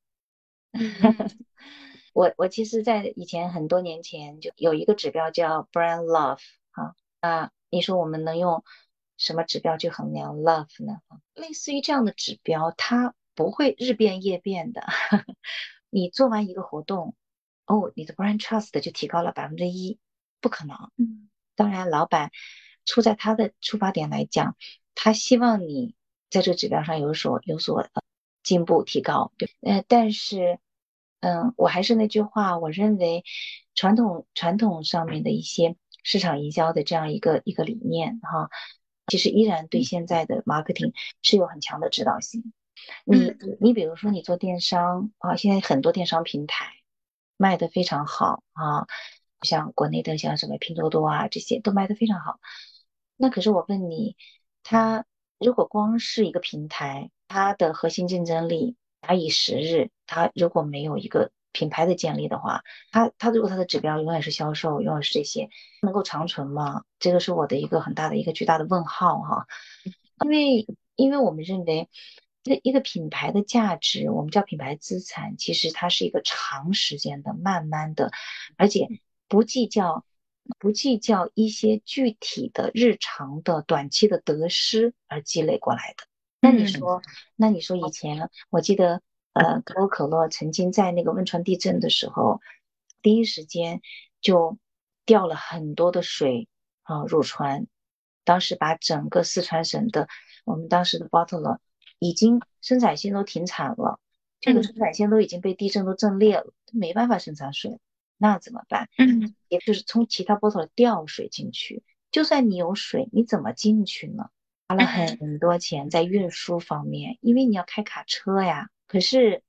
C: 我我其实，在以前很多年前就有一个指标叫 Brand Love 哈啊。你说我们能用什么指标去衡量 love 呢？类似于这样的指标，它不会日变夜变的。你做完一个活动，哦，你的 brand trust 就提高了百分之一，不可能。嗯，当然，老板出在他的出发点来讲，他希望你在这个指标上有所有所进步提高。对，呃，但是，嗯，我还是那句话，我认为传统传统上面的一些。市场营销的这样一个一个理念哈，其实依然对现在的 marketing 是有很强的指导性。你你比如说你做电商啊，现在很多电商平台卖的非常好啊，像国内的像什么拼多多啊这些都卖的非常好。那可是我问你，它如果光是一个平台，它的核心竞争力假以时日，它如果没有一个品牌的建立的话，它它如果它的指标永远是销售，永远是这些，能够长存吗？这个是我的一个很大的一个巨大的问号哈。因为因为我们认为，一个一个品牌的价值，我们叫品牌资产，其实它是一个长时间的、慢慢的，而且不计较不计较一些具体的日常的短期的得失而积累过来的。那你说，那你说以前我记得。呃，可口可乐曾经在那个汶川地震的时候，第一时间就调了很多的水啊入川，当时把整个四川省的我们当时的 bottler 已经生产线都停产了，这个生产线都已经被地震都震裂了，没办法生产水，那怎么办？嗯，也就是从其他 bottler 调水进去，就算你有水，你怎么进去呢？花了很多钱在运输方面，因为你要开卡车呀。可是，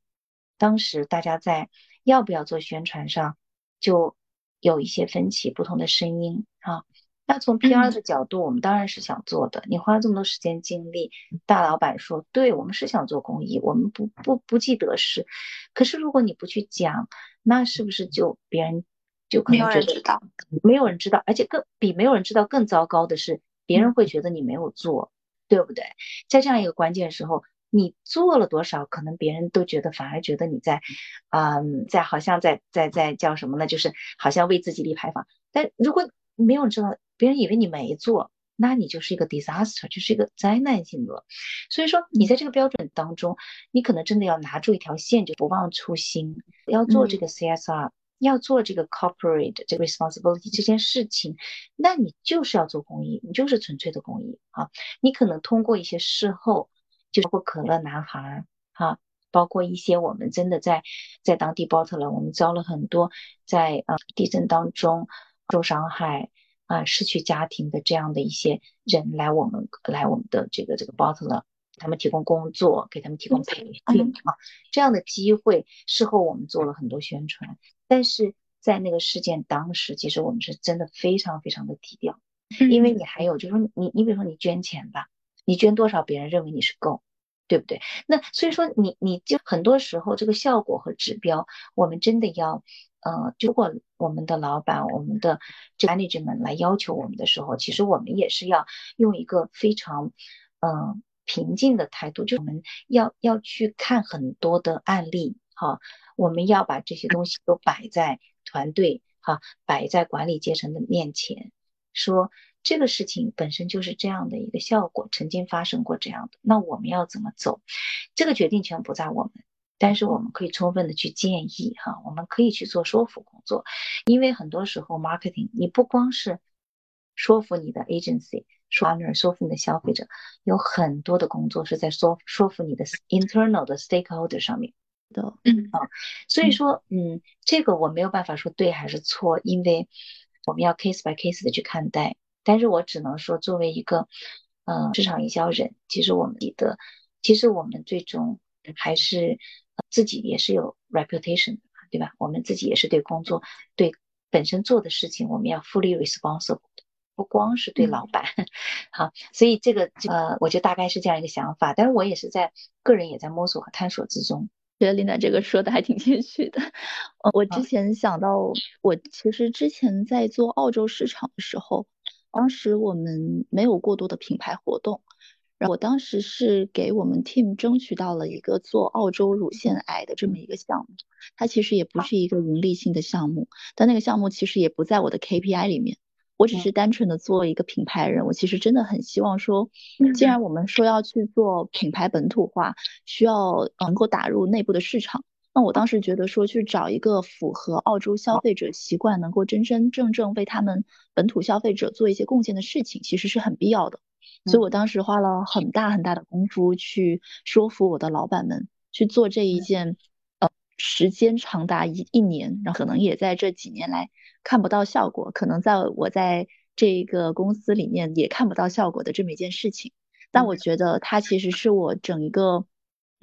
C: 当时大家在要不要做宣传上，就有一些分歧，不同的声音啊。那从 PR 的角度，我们当然是想做的。你花了这么多时间精力，大老板说，对我们是想做公益，我们不不不计得失。可是如果你不去讲，那是不是就别人就可能觉得没有人知道，而且更比没有人知道更糟糕的是，别人会觉得你没有做，对不对？在这样一个关键时候。你做了多少，可能别人都觉得，反而觉得你在，嗯，在好像在在在叫什么呢？就是好像为自己立牌坊。但如果没有人知道，别人以为你没做，那你就是一个 disaster，就是一个灾难性的。所以说，你在这个标准当中，你可能真的要拿住一条线，就不忘初心，要做这个 CSR，要做这个 corporate 这个 responsibility 这件事情，那你就是要做公益，你就是纯粹的公益啊。你可能通过一些事后。就包括可乐男孩哈，包括一些我们真的在在当地 bottler，，我们招了很多在呃地震当中受伤害啊失去家庭的这样的一些人来我们来我们的这个这个 bottle，他们提供工作，给他们提供培训啊，这样的机会，事后我们做了很多宣传，但是在那个事件当时，其实我们是真的非常非常的低调，因为你还有就是说你你比如说你捐钱吧，你捐多少，别人认为你是够。对不对？那所以说，你你就很多时候这个效果和指标，我们真的要，呃，如果我们的老板、我们的这 manager 们来要求我们的时候，其实我们也是要用一个非常，嗯，平静的态度，就我们要要去看很多的案例，哈，我们要把这些东西都摆在团队，哈，摆在管理阶层的面前，说。这个事情本身就是这样的一个效果，曾经发生过这样的，那我们要怎么走？这个决定权不在我们，但是我们可以充分的去建议哈，我们可以去做说服工作，因为很多时候 marketing 你不光是说服你的 agency，说说服你的消费者，有很多的工作是在说说服你的 internal 的 stakeholder 上面
D: 的，
C: 嗯啊，所以说嗯，这个我没有办法说对还是错，因为我们要 case by case 的去看待。但是我只能说，作为一个，呃，市场营销人，其实我们的，其实我们最终还是自己也是有 reputation 的，对吧？我们自己也是对工作、对本身做的事情，我们要 fully responsible，不光是对老板。好，所以这个，呃，我就大概是这样一个想法。但是我也是在个人也在摸索和探索之中。
D: 觉得琳达这个说的还挺谦虚的。我之前想到，我其实之前在做澳洲市场的时候。当时我们没有过多的品牌活动，然后我当时是给我们 team 争取到了一个做澳洲乳腺癌的这么一个项目，它其实也不是一个盈利性的项目，但那个项目其实也不在我的 KPI 里面，我只是单纯的做一个品牌人，我其实真的很希望说，既然我们说要去做品牌本土化，需要能够打入内部的市场。那我当时觉得说去找一个符合澳洲消费者习惯，能够真真正正为他们本土消费者做一些贡献的事情，其实是很必要的。所以我当时花了很大很大的功夫去说服我的老板们去做这一件，呃，时间长达一一年，然后可能也在这几年来看不到效果，可能在我在这个公司里面也看不到效果的这么一件事情。但我觉得它其实是我整一个。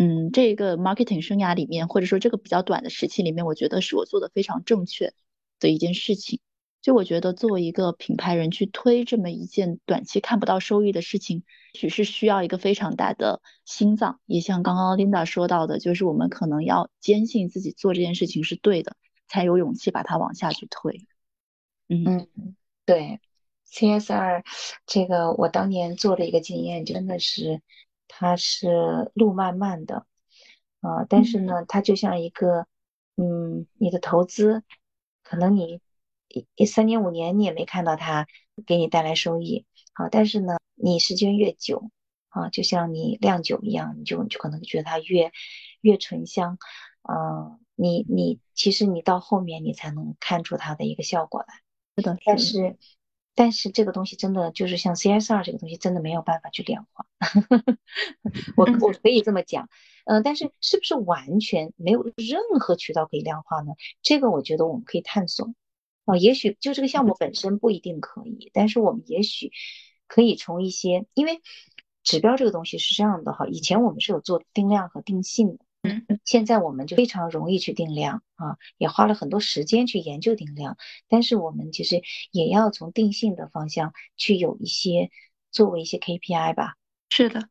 D: 嗯，这个 marketing 生涯里面，或者说这个比较短的时期里面，我觉得是我做的非常正确的一件事情。就我觉得作为一个品牌人去推这么一件短期看不到收益的事情，许是需要一个非常大的心脏。也像刚刚 Linda 说到的，就是我们可能要坚信自己做这件事情是对的，才有勇气把它往下去推。
C: 嗯，对，CSR 这个我当年做的一个经验真的是。它是路漫漫的，啊，但是呢，它就像一个，嗯，你的投资，可能你一三年五年你也没看到它给你带来收益，啊，但是呢，你时间越久，啊，就像你酿酒一样，你就就可能觉得它越越醇香，嗯，你你其实你到后面你才能看出它的一个效果来，
D: 是的，
C: 但是。但是这个东西真的就是像 CSR 这个东西，真的没有办法去量化。我我可以这么讲，嗯，但是是不是完全没有任何渠道可以量化呢？这个我觉得我们可以探索。啊，也许就这个项目本身不一定可以，但是我们也许可以从一些，因为指标这个东西是这样的哈，以前我们是有做定量和定性的。嗯，现在我们就非常容易去定量啊，也花了很多时间去研究定量，但是我们其实也要从定性的方向去有一些作为一些 KPI 吧。
A: 是的。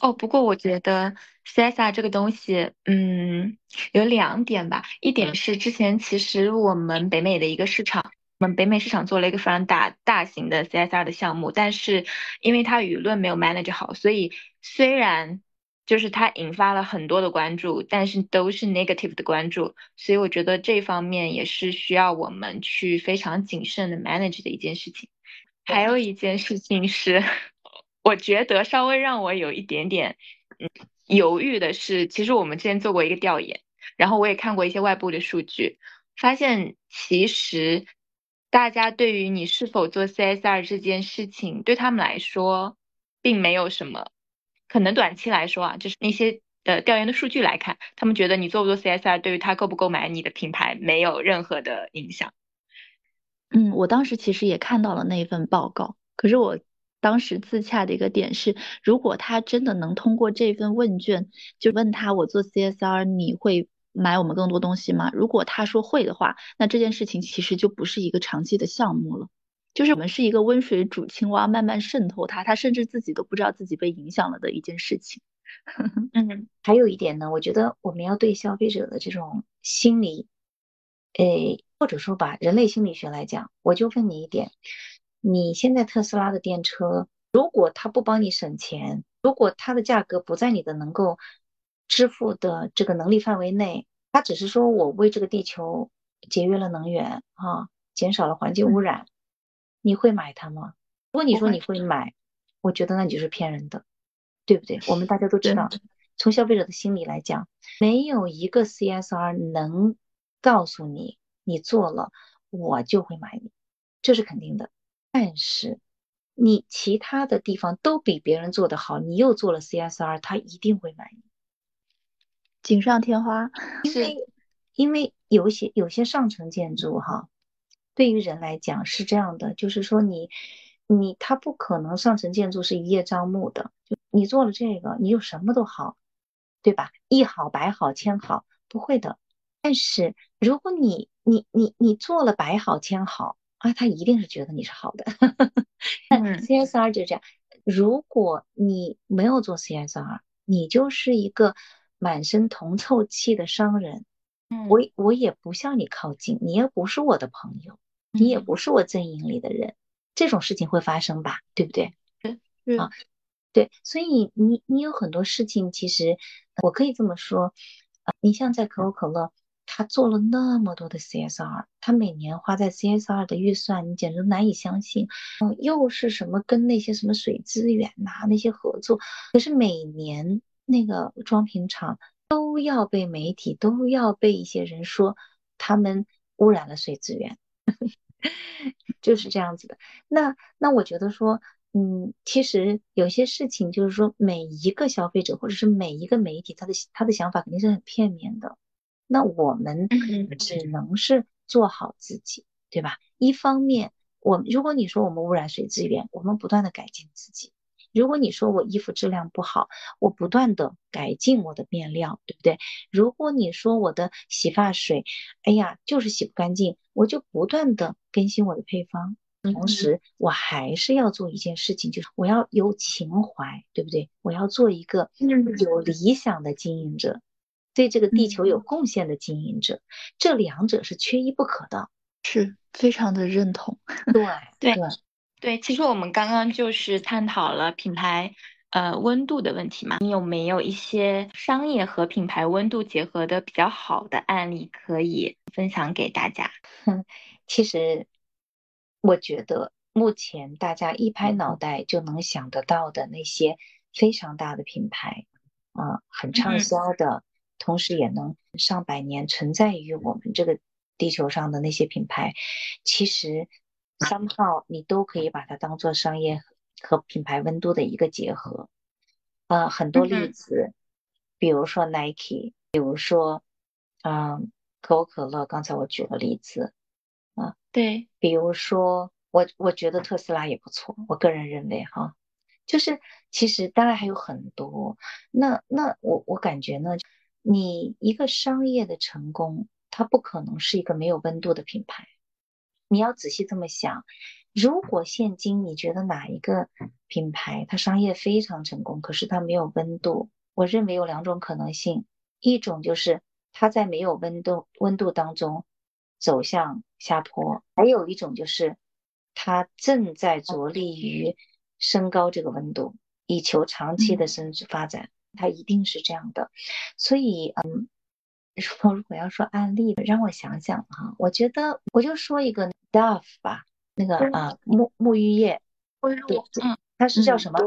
A: 哦，不过我觉得 CSR 这个东西，嗯，有两点吧。一点是之前其实我们北美的一个市场，我们北美市场做了一个非常大大型的 CSR 的项目，但是因为它舆论没有 manage 好，所以虽然就是它引发了很多的关注，但是都是 negative 的关注，所以我觉得这方面也是需要我们去非常谨慎的 manage 的一件事情。还有一件事情是，我觉得稍微让我有一点点嗯犹豫的是，其实我们之前做过一个调研，然后我也看过一些外部的数据，发现其实大家对于你是否做 CSR 这件事情，对他们来说并没有什么。可能短期来说啊，就是那些呃调研的数据来看，他们觉得你做不做 CSR 对于他购不购买你的品牌没有任何的影响。
D: 嗯，我当时其实也看到了那一份报告，可是我当时自洽的一个点是，如果他真的能通过这份问卷，就问他我做 CSR 你会买我们更多东西吗？如果他说会的话，那这件事情其实就不是一个长期的项目了，就是我们是一个温水煮青蛙，慢慢渗透它，它甚至自己都不知道自己被影响了的一件事情。
C: 嗯，还有一点呢，我觉得我们要对消费者的这种心理，诶。或者说吧，人类心理学来讲，我就问你一点：你现在特斯拉的电车，如果它不帮你省钱，如果它的价格不在你的能够支付的这个能力范围内，它只是说我为这个地球节约了能源啊，减少了环境污染，你会买它吗？如果你说你会买，我觉得那你就是骗人的，对不对？我们大家都知道，从消费者的心理来讲，没有一个 CSR 能告诉你。你做了，我就会买你，这是肯定的。但是你其他的地方都比别人做的好，你又做了 CSR，他一定会买你，
D: 锦上添花。
C: 因为因为有些有些上层建筑哈，对于人来讲是这样的，就是说你你他不可能上层建筑是一叶障目的，就你做了这个，你就什么都好，对吧？一好百好千好，不会的。但是如果你你你你做了百好千好啊，他一定是觉得你是好的。CSR 就这样，如果你没有做 CSR，你就是一个满身铜臭气的商人。我我也不向你靠近，你也不是我的朋友，你也不是我阵营里的人，这种事情会发生吧？对不对？啊，对，所以你你有很多事情，其实我可以这么说，你像在可口可乐。他做了那么多的 CSR，他每年花在 CSR 的预算，你简直难以相信。嗯，又是什么跟那些什么水资源呐那些合作，可是每年那个装瓶厂都要被媒体都要被一些人说他们污染了水资源，就是这样子的。那那我觉得说，嗯，其实有些事情就是说，每一个消费者或者是每一个媒体，他的他的想法肯定是很片面的。那我们只能是做好自己，对吧？一方面，我如果你说我们污染水资源，我们不断的改进自己；如果你说我衣服质量不好，我不断的改进我的面料，对不对？如果你说我的洗发水，哎呀，就是洗不干净，我就不断的更新我的配方。同时，我还是要做一件事情，就是我要有情怀，对不对？我要做一个有理想的经营者。对这个地球有贡献的经营者，这两者是缺一不可的，
D: 是非常的认同。
C: 对
A: 对对，其实我们刚刚就是探讨了品牌呃温度的问题嘛，你有没有一些商业和品牌温度结合的比较好的案例可以分享给大家？
C: 其实我觉得目前大家一拍脑袋就能想得到的那些非常大的品牌啊，很畅销的。同时也能上百年存在于我们这个地球上的那些品牌，其实三号你都可以把它当做商业和品牌温度的一个结合。呃，很多例子，比如说 Nike，比如说，嗯，可口可乐，刚才我举了例子，啊，
A: 对，
C: 比如说我我觉得特斯拉也不错，我个人认为哈，就是其实当然还有很多，那那我我感觉呢。你一个商业的成功，它不可能是一个没有温度的品牌。你要仔细这么想，如果现今你觉得哪一个品牌它商业非常成功，可是它没有温度，我认为有两种可能性：一种就是它在没有温度温度当中走向下坡；还有一种就是它正在着力于升高这个温度，以求长期的升值发展。它一定是这样的，所以嗯，说 如果要说案例，让我想想啊，我觉得我就说一个 Dove 吧，那个啊沐沐浴液，
A: 沐浴露，嗯，
C: 它是叫什么？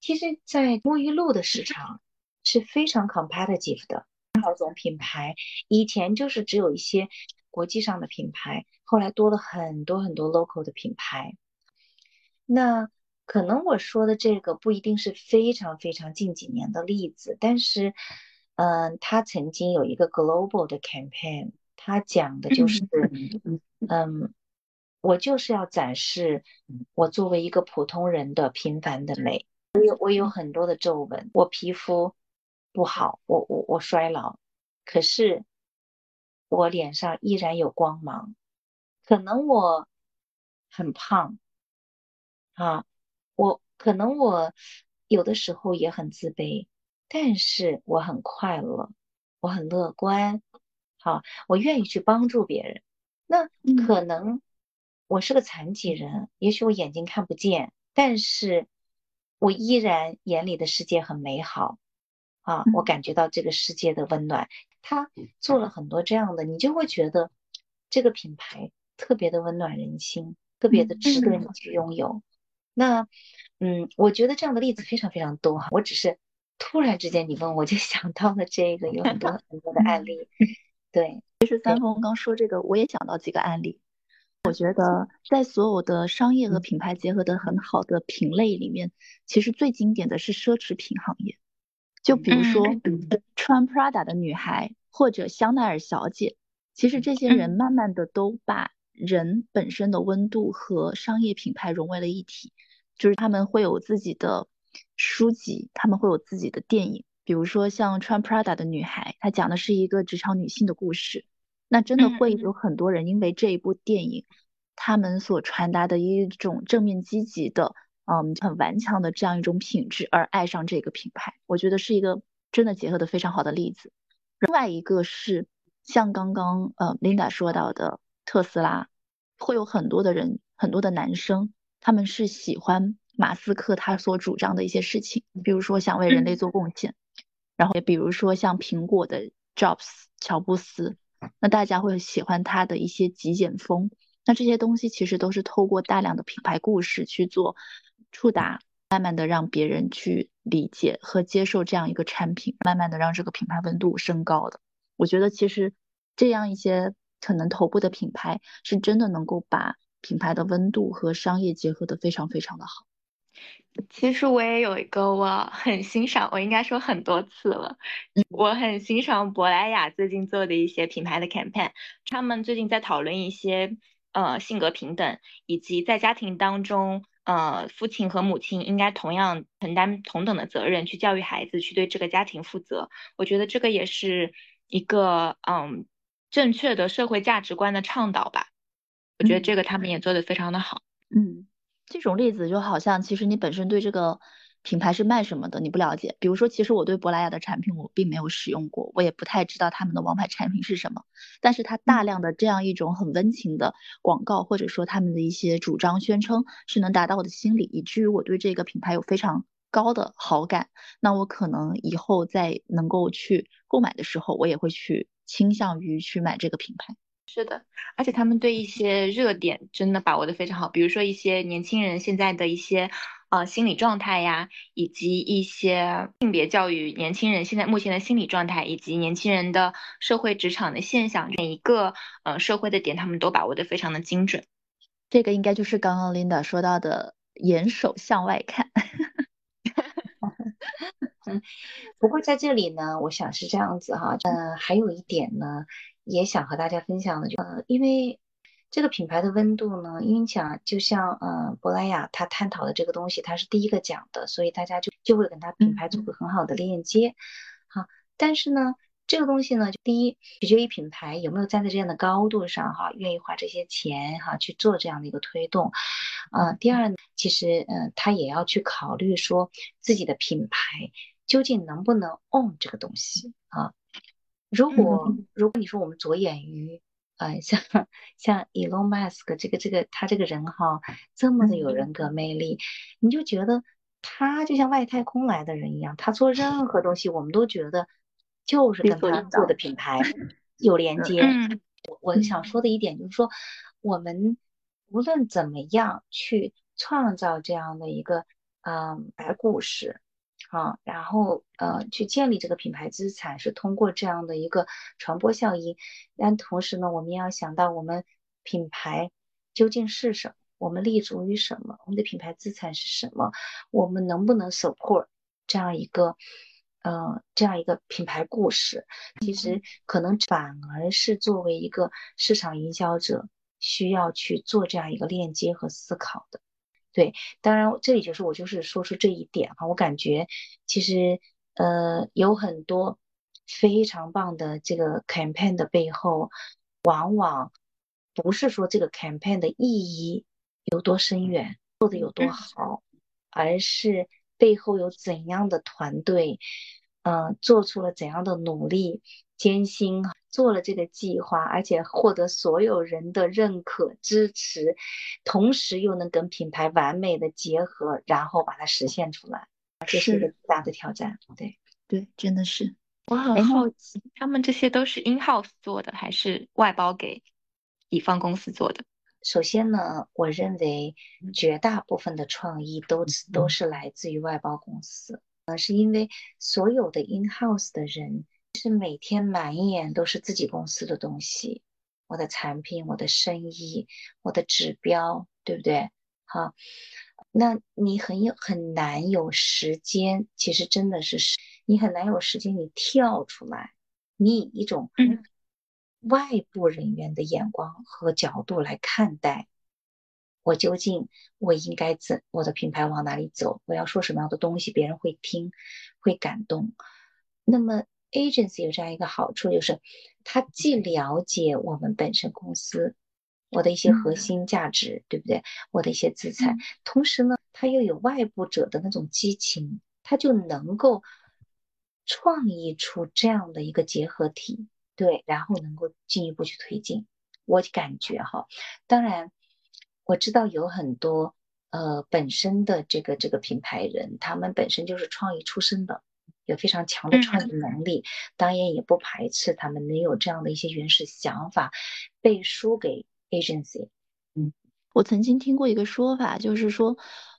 C: 其实，在沐浴露的市场是非常 competitive 的，好种品牌，以前就是只有一些国际上的品牌，后来多了很多很多 local 的品牌，那。可能我说的这个不一定是非常非常近几年的例子，但是，嗯，他曾经有一个 global 的 campaign，他讲的就是，嗯，我就是要展示我作为一个普通人的平凡的美。我有我有很多的皱纹，我皮肤不好，我我我衰老，可是我脸上依然有光芒。可能我很胖啊，我可能我有的时候也很自卑，但是我很快乐，我很乐观，好，我愿意去帮助别人。那可能我是个残疾人，也许我眼睛看不见，但是。我依然眼里的世界很美好啊！我感觉到这个世界的温暖。他做了很多这样的，你就会觉得这个品牌特别的温暖人心，特别的值得你去拥有。那，嗯，我觉得这样的例子非常非常多哈。我只是突然之间你问我就 想到了这个，有很多很多的案例。对，
D: 其实三丰刚说这个，我也想到几个案例。我觉得在所有的商业和品牌结合的很好的品类里面，其实最经典的是奢侈品行业。就比如说穿 Prada 的女孩或者香奈儿小姐，其实这些人慢慢的都把人本身的温度和商业品牌融为了一体。就是他们会有自己的书籍，他们会有自己的电影。比如说像穿 Prada 的女孩，她讲的是一个职场女性的故事。那真的会有很多人因为这一部电影，他们所传达的一种正面积极的，嗯，很顽强的这样一种品质而爱上这个品牌，我觉得是一个真的结合的非常好的例子。另外一个是像刚刚呃 Linda 说到的特斯拉，会有很多的人，很多的男生，他们是喜欢马斯克他所主张的一些事情，比如说想为人类做贡献，然后也比如说像苹果的 Jobs 乔布斯。那大家会喜欢它的一些极简风，那这些东西其实都是透过大量的品牌故事去做触达，慢慢的让别人去理解和接受这样一个产品，慢慢的让这个品牌温度升高的。我觉得其实这样一些可能头部的品牌是真的能够把品牌的温度和商业结合的非常非常的好。
A: 其实我也有一个我很欣赏，我应该说很多次了。我很欣赏珀莱雅最近做的一些品牌的 campaign，他们最近在讨论一些呃性格平等，以及在家庭当中，呃父亲和母亲应该同样承担同等的责任去教育孩子，去对这个家庭负责。我觉得这个也是一个嗯正确的社会价值观的倡导吧。我觉得这个他们也做得非常的好。
D: 嗯。这种例子就好像，其实你本身对这个品牌是卖什么的，你不了解。比如说，其实我对珀莱雅的产品我并没有使用过，我也不太知道他们的王牌产品是什么。但是它大量的这样一种很温情的广告，或者说他们的一些主张宣称，是能达到我的心理，以至于我对这个品牌有非常高的好感。那我可能以后在能够去购买的时候，我也会去倾向于去买这个品牌。
A: 是的，而且他们对一些热点真的把握的非常好，比如说一些年轻人现在的一些呃心理状态呀，以及一些性别教育，年轻人现在目前的心理状态，以及年轻人的社会职场的现象，每一个呃社会的点，他们都把握的非常的精准。
D: 这个应该就是刚刚 Linda 说到的严守向外看。
C: 嗯，不过在这里呢，我想是这样子哈，呃，还有一点呢。也想和大家分享的，就呃，因为这个品牌的温度呢，因为讲就像呃，珀莱雅他探讨的这个东西，他是第一个讲的，所以大家就就会跟他品牌做个很好的链接。好，但是呢，这个东西呢，就第一取决于品牌有没有站在这样的高度上哈，愿意花这些钱哈去做这样的一个推动。啊，第二呢，其实嗯，他也要去考虑说自己的品牌究竟能不能 own 这个东西啊。如果如果你说我们着眼于，呃，像像 Elon Musk 这个这个他这个人哈，这么的有人格魅力，你就觉得他就像外太空来的人一样，他做任何东西，我们都觉得就是跟他做的品牌 有连接。我我想说的一点就是说，我们无论怎么样去创造这样的一个嗯白故事。啊，然后呃，去建立这个品牌资产是通过这样的一个传播效应，但同时呢，我们也要想到我们品牌究竟是什么，我们立足于什么，我们的品牌资产是什么，我们能不能 support 这样一个呃这样一个品牌故事？其实可能反而是作为一个市场营销者需要去做这样一个链接和思考的。对，当然这里就是我就是说出这一点哈，我感觉其实呃有很多非常棒的这个 campaign 的背后，往往不是说这个 campaign 的意义有多深远，做的有多好，而是背后有怎样的团队，嗯，做出了怎样的努力。艰辛做了这个计划，而且获得所有人的认可支持，同时又能跟品牌完美的结合，然后把它实现出来，这是一个大的挑战。对
D: 对，真的是。
A: 我很好奇，他们这些都是 in house 做的，还是外包给乙方公司做的？
C: 首先呢，我认为绝大部分的创意都都是来自于外包公司，呃，是因为所有的 in house 的人。是每天满眼都是自己公司的东西，我的产品、我的生意、我的指标，对不对？好，那你很有很难有时间，其实真的是是，你很难有时间，你跳出来，你以一种外部人员的眼光和角度来看待，我究竟我应该怎，我的品牌往哪里走，我要说什么样的东西，别人会听，会感动，那么。Agency 有这样一个好处，就是它既了解我们本身公司我的一些核心价值，对不对？我的一些资产，同时呢，它又有外部者的那种激情，它就能够创意出这样的一个结合体，对，然后能够进一步去推进。我感觉哈，当然我知道有很多呃本身的这个这个品牌人，他们本身就是创意出身的。有非常强的创意能力，当然也不排斥他们能有这样的一些原始想法背书给 agency。
D: 嗯，我曾经听过一个说法，就是说，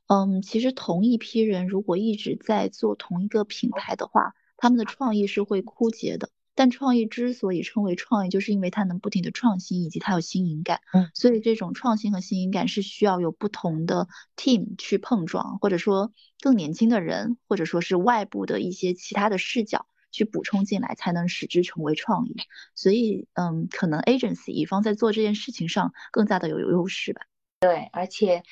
D: 嗯，其实同一批人如果一直在做同一个品牌的话，他们的创意是会枯竭的。但创意之所以称为创意，就是因为它能不停的创新，以及它有新颖感。
C: 嗯，
D: 所以这种创新和新颖感是需要有不同的 team 去碰撞，或者说更年轻的人，或者说是外部的一些其他的视角去补充进来，才能使之成为创意。所以，嗯，可能 agency 乙方在做这件事情上更加的有有优势吧。
C: 对，而且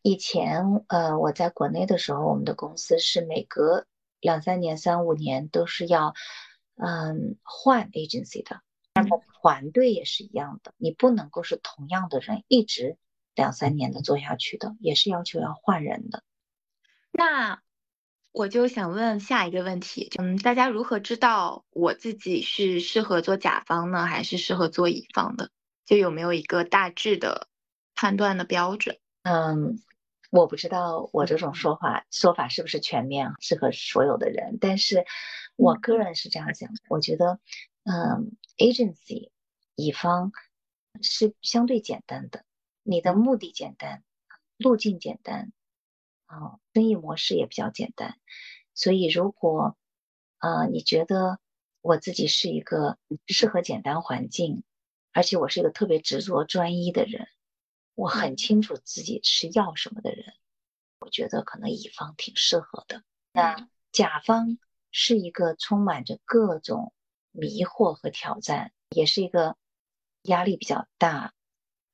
C: 以前呃我在国内的时候，我们的公司是每隔两三年、三五年都是要。嗯，换 agency 的，那么团队也是一样的，你不能够是同样的人一直两三年的做下去的，也是要求要换人的。
A: 那我就想问下一个问题，嗯，大家如何知道我自己是适合做甲方呢，还是适合做乙方的？就有没有一个大致的判断的标准？
C: 嗯。我不知道我这种说法说法是不是全面适合所有的人，但是我个人是这样想，我觉得，嗯，agency 乙方是相对简单的，你的目的简单，路径简单，啊，生意模式也比较简单，所以如果，啊，你觉得我自己是一个适合简单环境，而且我是一个特别执着专一的人。我很清楚自己是要什么的人，我觉得可能乙方挺适合的。那甲方是一个充满着各种迷惑和挑战，也是一个压力比较大，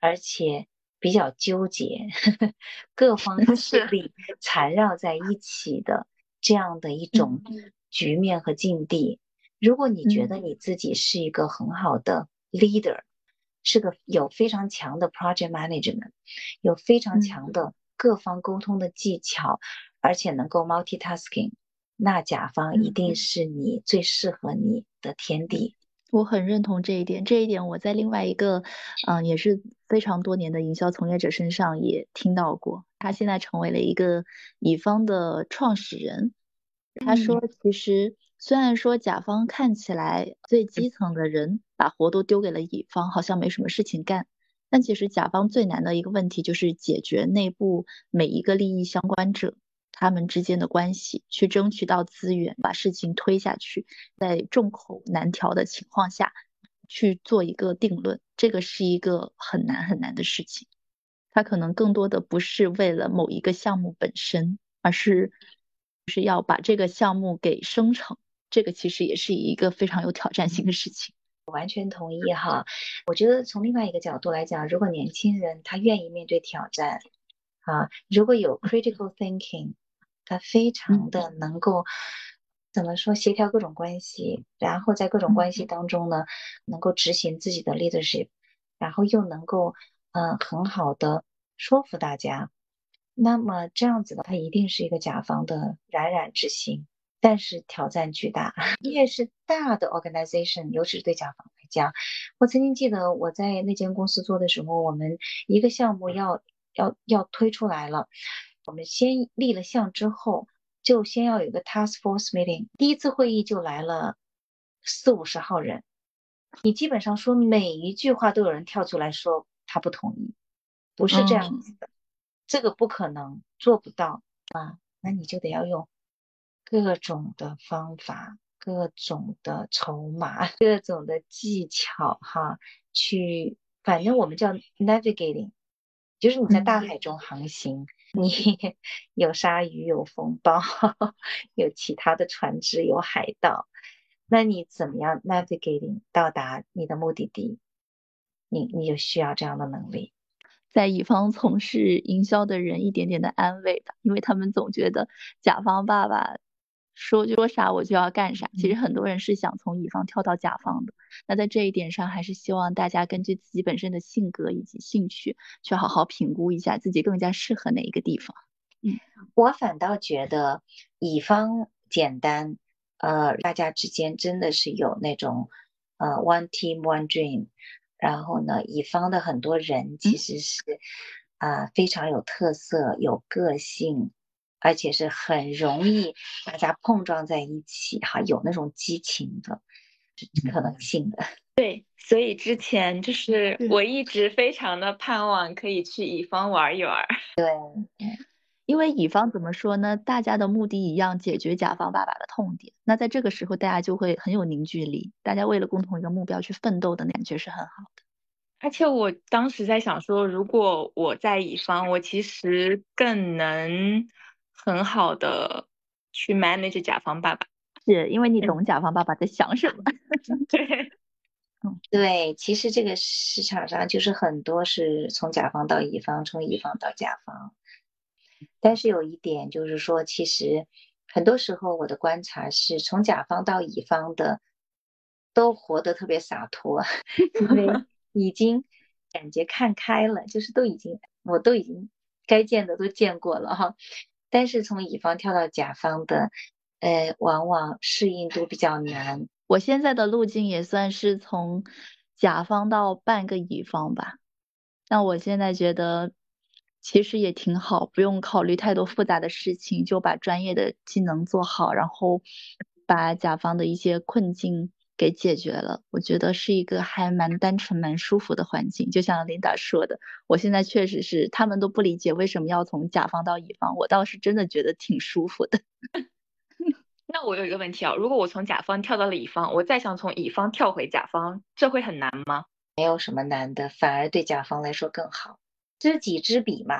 C: 而且比较纠结，呵 呵各方 势力缠绕在一起的这样的一种局面和境地。如果你觉得你自己是一个很好的 leader，是个有非常强的 project management，有非常强的各方沟通的技巧，而且能够 multitasking，那甲方一定是你最适合你的天地。
D: 我很认同这一点，这一点我在另外一个，嗯，也是非常多年的营销从业者身上也听到过。他现在成为了一个乙方的创始人，他说，其实虽然说甲方看起来最基层的人。把活都丢给了乙方，好像没什么事情干。但其实甲方最难的一个问题就是解决内部每一个利益相关者他们之间的关系，去争取到资源，把事情推下去，在众口难调的情况下去做一个定论，这个是一个很难很难的事情。他可能更多的不是为了某一个项目本身，而是是要把这个项目给生成。这个其实也是一个非常有挑战性的事情。
C: 完全同意哈。我觉得从另外一个角度来讲，如果年轻人他愿意面对挑战，啊，如果有 critical thinking，他非常的能够怎么说协调各种关系，然后在各种关系。当中呢，能够执行自己的 leadership，然后又能够嗯很好的说服大家，那么这样子的他一定是一个甲方的冉冉之星。但是挑战巨大，越是大的 organization，尤其是对甲方来讲，我曾经记得我在那间公司做的时候，我们一个项目要要要推出来了，我们先立了项之后，就先要有一个 task force meeting，第一次会议就来了四五十号人，你基本上说每一句话都有人跳出来说他不同意，不是这样子的，这个不可能做不到啊，那你就得要用。各种的方法，各种的筹码，各种的技巧，哈，去，反正我们叫 navigating，就是你在大海中航行，你 有鲨鱼，有风暴，有其他的船只，有海盗，那你怎么样 navigating 到达你的目的地？你你就需要这样的能力。
D: 在乙方从事营销的人一点点的安慰吧，因为他们总觉得甲方爸爸。说说啥我就要干啥，其实很多人是想从乙方跳到甲方的。那在这一点上，还是希望大家根据自己本身的性格以及兴趣，去好好评估一下自己更加适合哪一个地方。
C: 嗯，我反倒觉得乙方简单，呃，大家之间真的是有那种呃 one team one dream。然后呢，乙方的很多人其实是啊非常有特色、有个性。而且是很容易大家碰撞在一起哈，有那种激情的可能性的。
A: 对，所以之前就是我一直非常的盼望可以去乙方玩一玩。
C: 对，
D: 因为乙方怎么说呢？大家的目的一样，解决甲方爸爸的痛点。那在这个时候，大家就会很有凝聚力，大家为了共同一个目标去奋斗的感觉是很好的。
A: 而且我当时在想说，如果我在乙方，我其实更能。很好的去 manage 甲方爸爸，
D: 是因为你懂甲方爸爸在想什么。
A: 对，
C: 嗯，对，其实这个市场上就是很多是从甲方到乙方，从乙方到甲方。但是有一点就是说，其实很多时候我的观察是从甲方到乙方的都活得特别洒脱，因为 已经感觉看开了，就是都已经我都已经该见的都见过了哈。但是从乙方跳到甲方的，呃，往往适应度比较难。
D: 我现在的路径也算是从甲方到半个乙方吧。那我现在觉得其实也挺好，不用考虑太多复杂的事情，就把专业的技能做好，然后把甲方的一些困境。给解决了，我觉得是一个还蛮单纯、蛮舒服的环境。就像琳达说的，我现在确实是他们都不理解为什么要从甲方到乙方，我倒是真的觉得挺舒服的。
A: 那我有一个问题啊，如果我从甲方跳到了乙方，我再想从乙方跳回甲方，这会很难吗？
C: 没有什么难的，反而对甲方来说更好。知己知彼嘛。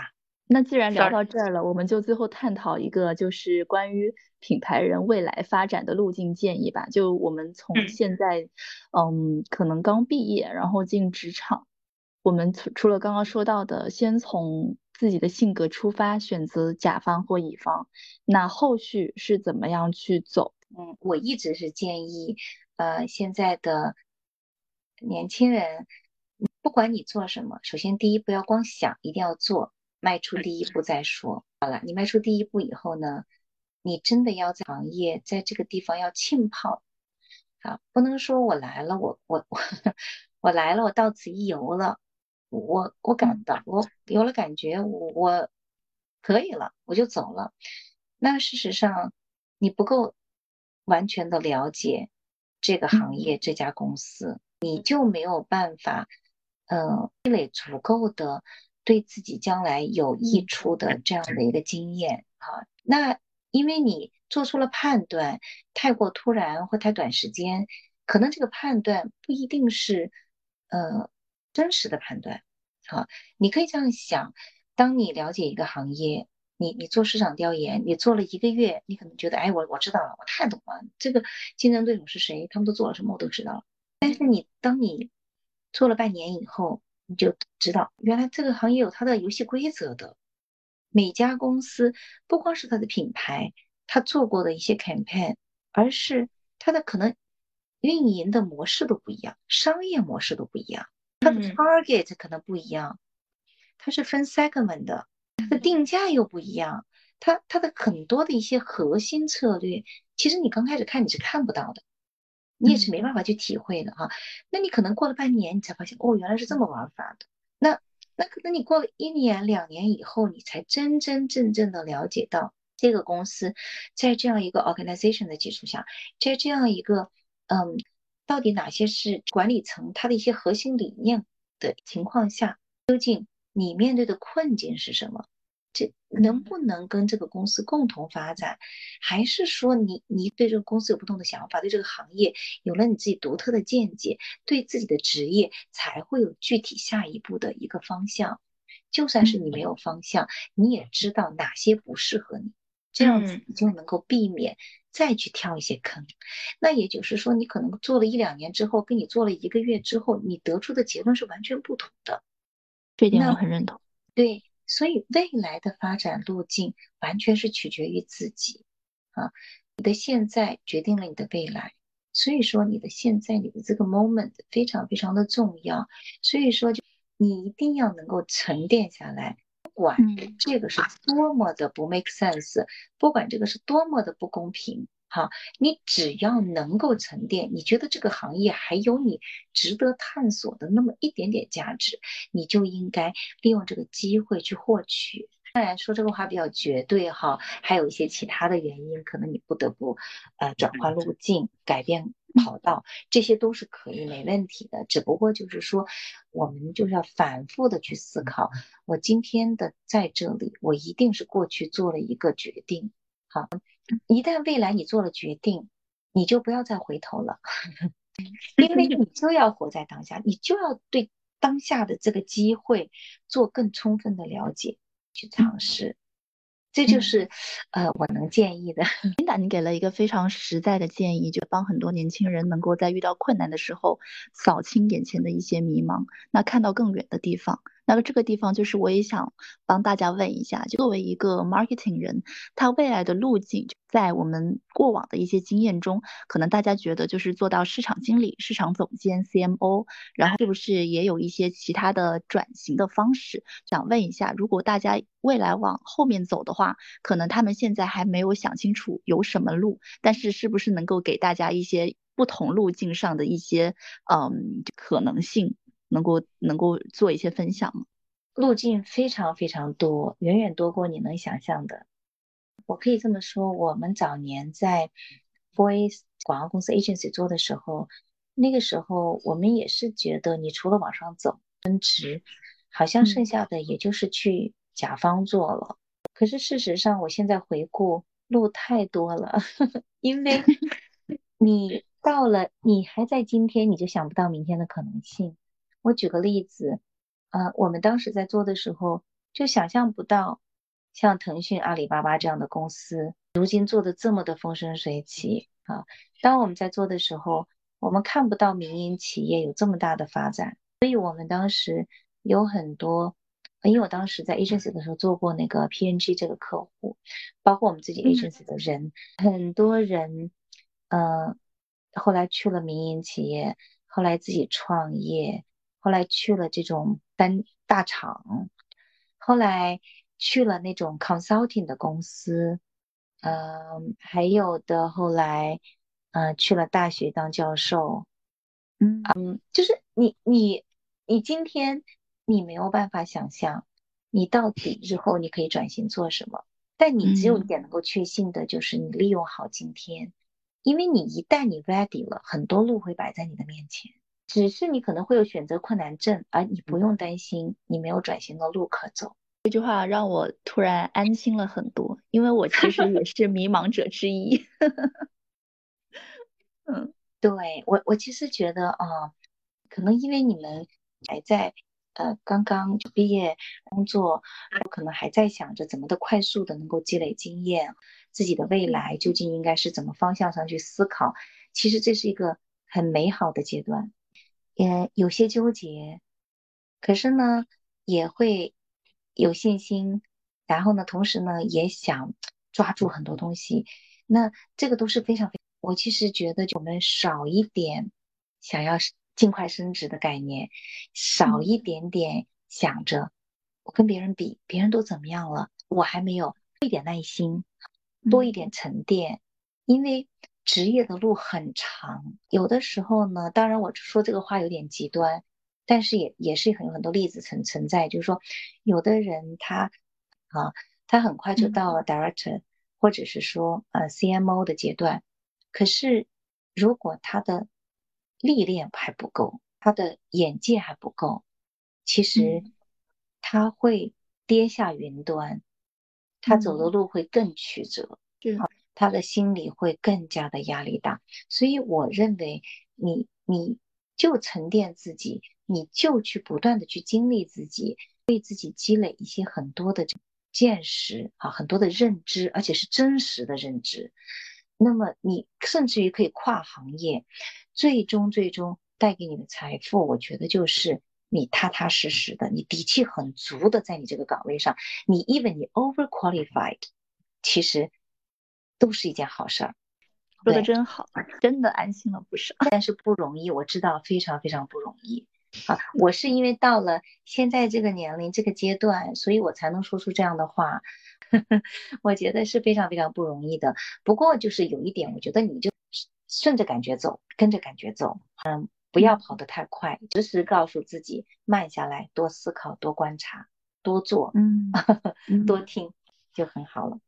D: 那既然聊到这儿了，我们就最后探讨一个，就是关于品牌人未来发展的路径建议吧。就我们从现在，嗯，可能刚毕业，然后进职场，我们除除了刚刚说到的，先从自己的性格出发，选择甲方或乙方，那后续是怎么样去走？
C: 嗯，我一直是建议，呃，现在的年轻人，不管你做什么，首先第一不要光想，一定要做。迈出第一步再说好了。你迈出第一步以后呢，你真的要在行业在这个地方要浸泡，啊，不能说我来了，我我我 我来了，我到此一游了，我我感到我有了感觉，我我可以了，我就走了。那事实上你不够完全的了解这个行业这家公司，你就没有办法，嗯，积累足够的。对自己将来有益处的这样的一个经验，啊，那因为你做出了判断，太过突然或太短时间，可能这个判断不一定是呃真实的判断，啊，你可以这样想：当你了解一个行业，你你做市场调研，你做了一个月，你可能觉得，哎，我我知道了，我太懂了，这个竞争对手是谁，他们都做了什么，我都知道了。但是你当你做了半年以后，你就知道原来这个行业有它的游戏规则的。每家公司不光是它的品牌，它做过的一些 campaign，而是它的可能运营的模式都不一样，商业模式都不一样，它的 target 可能不一样，它是分 segment 的，它的定价又不一样，它它的很多的一些核心策略，其实你刚开始看你是看不到的，你也是没办法去体会的哈。那你可能过了半年，你才发现哦，原来是这么玩法的。那那可能你过了一年两年以后，你才真真正正的了解到这个公司在这样一个 organization 的基础下，在这样一个嗯，到底哪些是管理层它的一些核心理念的情况下，究竟你面对的困境是什么？这能不能跟这个公司共同发展，还是说你你对这个公司有不同的想法，对这个行业有了你自己独特的见解，对自己的职业才会有具体下一步的一个方向。就算是你没有方向，你也知道哪些不适合你，这样子你就能够避免再去跳一些坑。那也就是说，你可能做了一两年之后，跟你做了一个月之后，你得出的结论是完全不同的。
D: 这点我很认同。
C: 对。所以未来的发展路径完全是取决于自己啊，你的现在决定了你的未来，所以说你的现在你的这个 moment 非常非常的重要，所以说就你一定要能够沉淀下来，不管这个是多么的不 make sense，不管这个是多么的不公平。好，你只要能够沉淀，你觉得这个行业还有你值得探索的那么一点点价值，你就应该利用这个机会去获取。当然说这个话比较绝对哈，还有一些其他的原因，可能你不得不呃转换路径、改变跑道，这些都是可以没问题的。只不过就是说，我们就是要反复的去思考，我今天的在这里，我一定是过去做了一个决定。好。一旦未来你做了决定，你就不要再回头了，因为你就要活在当下，你就要对当下的这个机会做更充分的了解，去尝试。这就是，呃，我能建议的。
D: 琳达，你给了一个非常实在的建议，就帮很多年轻人能够在遇到困难的时候扫清眼前的一些迷茫，那看到更远的地方。那么这个地方就是我也想帮大家问一下，作为一个 marketing 人，他未来的路径，在我们过往的一些经验中，可能大家觉得就是做到市场经理、市场总监、CMO，然后是不是也有一些其他的转型的方式？想问一下，如果大家未来往后面走的话，可能他们现在还没有想清楚有什么路，但是是不是能够给大家一些不同路径上的一些嗯可能性？能够能够做一些分享吗？
C: 路径非常非常多，远远多过你能想象的。我可以这么说，我们早年在 Voice 广告公司 agency 做的时候，那个时候我们也是觉得，你除了往上走升职，好像剩下的也就是去甲方做了。可是事实上，我现在回顾，路太多了，因为 你到了，你还在今天，你就想不到明天的可能性。我举个例子，呃，我们当时在做的时候，就想象不到像腾讯、阿里巴巴这样的公司，如今做的这么的风生水起啊。当我们在做的时候，我们看不到民营企业有这么大的发展，所以我们当时有很多，因为我当时在 agency 的时候做过那个 PNG 这个客户，包括我们自己 agency 的人，很多人，呃，后来去了民营企业，后来自己创业。后来去了这种单大厂，后来去了那种 consulting 的公司，嗯，还有的后来，嗯，去了大学当教授，嗯嗯，就是你你你今天你没有办法想象，你到底日后你可以转型做什么？但你只有一点能够确信的就是你利用好今天，因为你一旦你 ready 了，很多路会摆在你的面前。只是你可能会有选择困难症，而你不用担心，你没有转型的路可走。
D: 这句话让我突然安心了很多，因为我其实也是迷茫者之一。
C: 嗯，对我，我其实觉得啊，可能因为你们还在呃刚刚就毕业工作，可能还在想着怎么的快速的能够积累经验，自己的未来究竟应该是怎么方向上去思考。其实这是一个。很美好的阶段，也有些纠结，可是呢，也会有信心，然后呢，同时呢，也想抓住很多东西。那这个都是非常非，我其实觉得我们少一点想要尽快升职的概念，少一点点想着我跟别人比，别人都怎么样了，我还没有，一点耐心，多一点沉淀，因为职业的路很长，有的时候呢，当然我说这个话有点极端，但是也也是很有很多例子存存在，就是说有的人他啊，他很快就到了 director。或者是说，呃，CMO 的阶段，可是如果他的历练还不够，他的眼界还不够，其实他会跌下云端，他走的路会更曲折，他的心里会更加的压力大。所以我认为，你你就沉淀自己，你就去不断的去经历自己，为自己积累一些很多的。见识啊，很多的认知，而且是真实的认知。那么你甚至于可以跨行业，最终最终带给你的财富，我觉得就是你踏踏实实的，你底气很足的在你这个岗位上。你 even 你 over qualified，其实都是一件好事儿。
D: 说的真好，真的安心了不少。
C: 但是不容易，我知道非常非常不容易。啊，我是因为到了现在这个年龄、这个阶段，所以我才能说出这样的话。我觉得是非常非常不容易的。不过就是有一点，我觉得你就顺着感觉走，跟着感觉走，嗯，不要跑得太快，时时告诉自己慢下来，多思考、多观察、多做，
D: 嗯，
C: 多听，就很好了。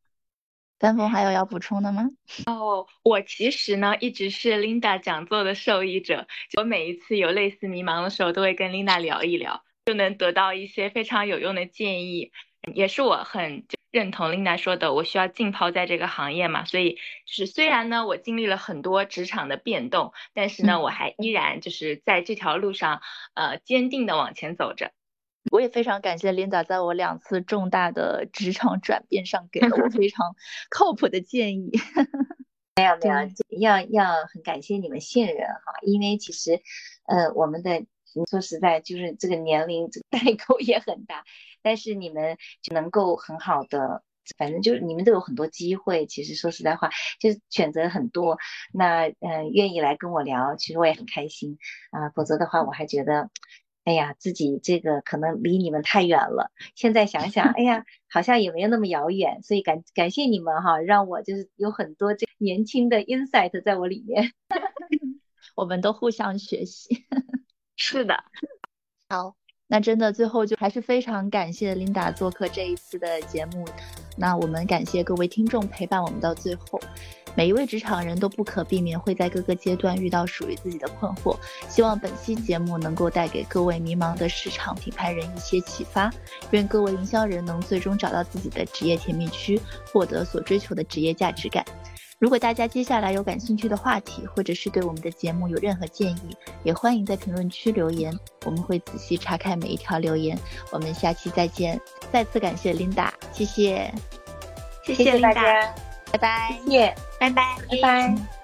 D: 丹峰还有要补充的吗？
A: 哦，我其实呢一直是 Linda 讲座的受益者，我每一次有类似迷茫的时候，都会跟 Linda 聊一聊，就能得到一些非常有用的建议。也是我很认同 Linda 说的，我需要浸泡在这个行业嘛，所以就是虽然呢我经历了很多职场的变动，但是呢我还依然就是在这条路上呃坚定的往前走着。
D: 我也非常感谢 Linda 在我两次重大的职场转变上给了我 非常靠谱的建议。
C: 没有没有，要要很感谢你们信任哈，因为其实，呃，我们的说实在就是这个年龄这个代沟也很大，但是你们就能够很好的，反正就是你们都有很多机会。其实说实在话，就是选择很多，那嗯，愿意来跟我聊，其实我也很开心啊。否则的话，我还觉得。哎呀，自己这个可能离你们太远了。现在想想，哎呀，好像也没有那么遥远。所以感感谢你们哈，让我就是有很多这年轻的 insight 在我里面。
D: 我们都互相学习。
A: 是的。
D: 好，那真的最后就还是非常感谢琳达做客这一次的节目。那我们感谢各位听众陪伴我们到最后。每一位职场人都不可避免会在各个阶段遇到属于自己的困惑，希望本期节目能够带给各位迷茫的市场品牌人一些启发，愿各位营销人能最终找到自己的职业甜蜜区，获得所追求的职业价值感。如果大家接下来有感兴趣的话题，或者是对我们的节目有任何建议，也欢迎在评论区留言，我们会仔细查看每一条留言。我们下期再见，再次感谢 Linda，谢谢，
A: 谢谢大家。
D: 拜拜，
C: 谢谢，
A: 拜拜，
C: 拜拜。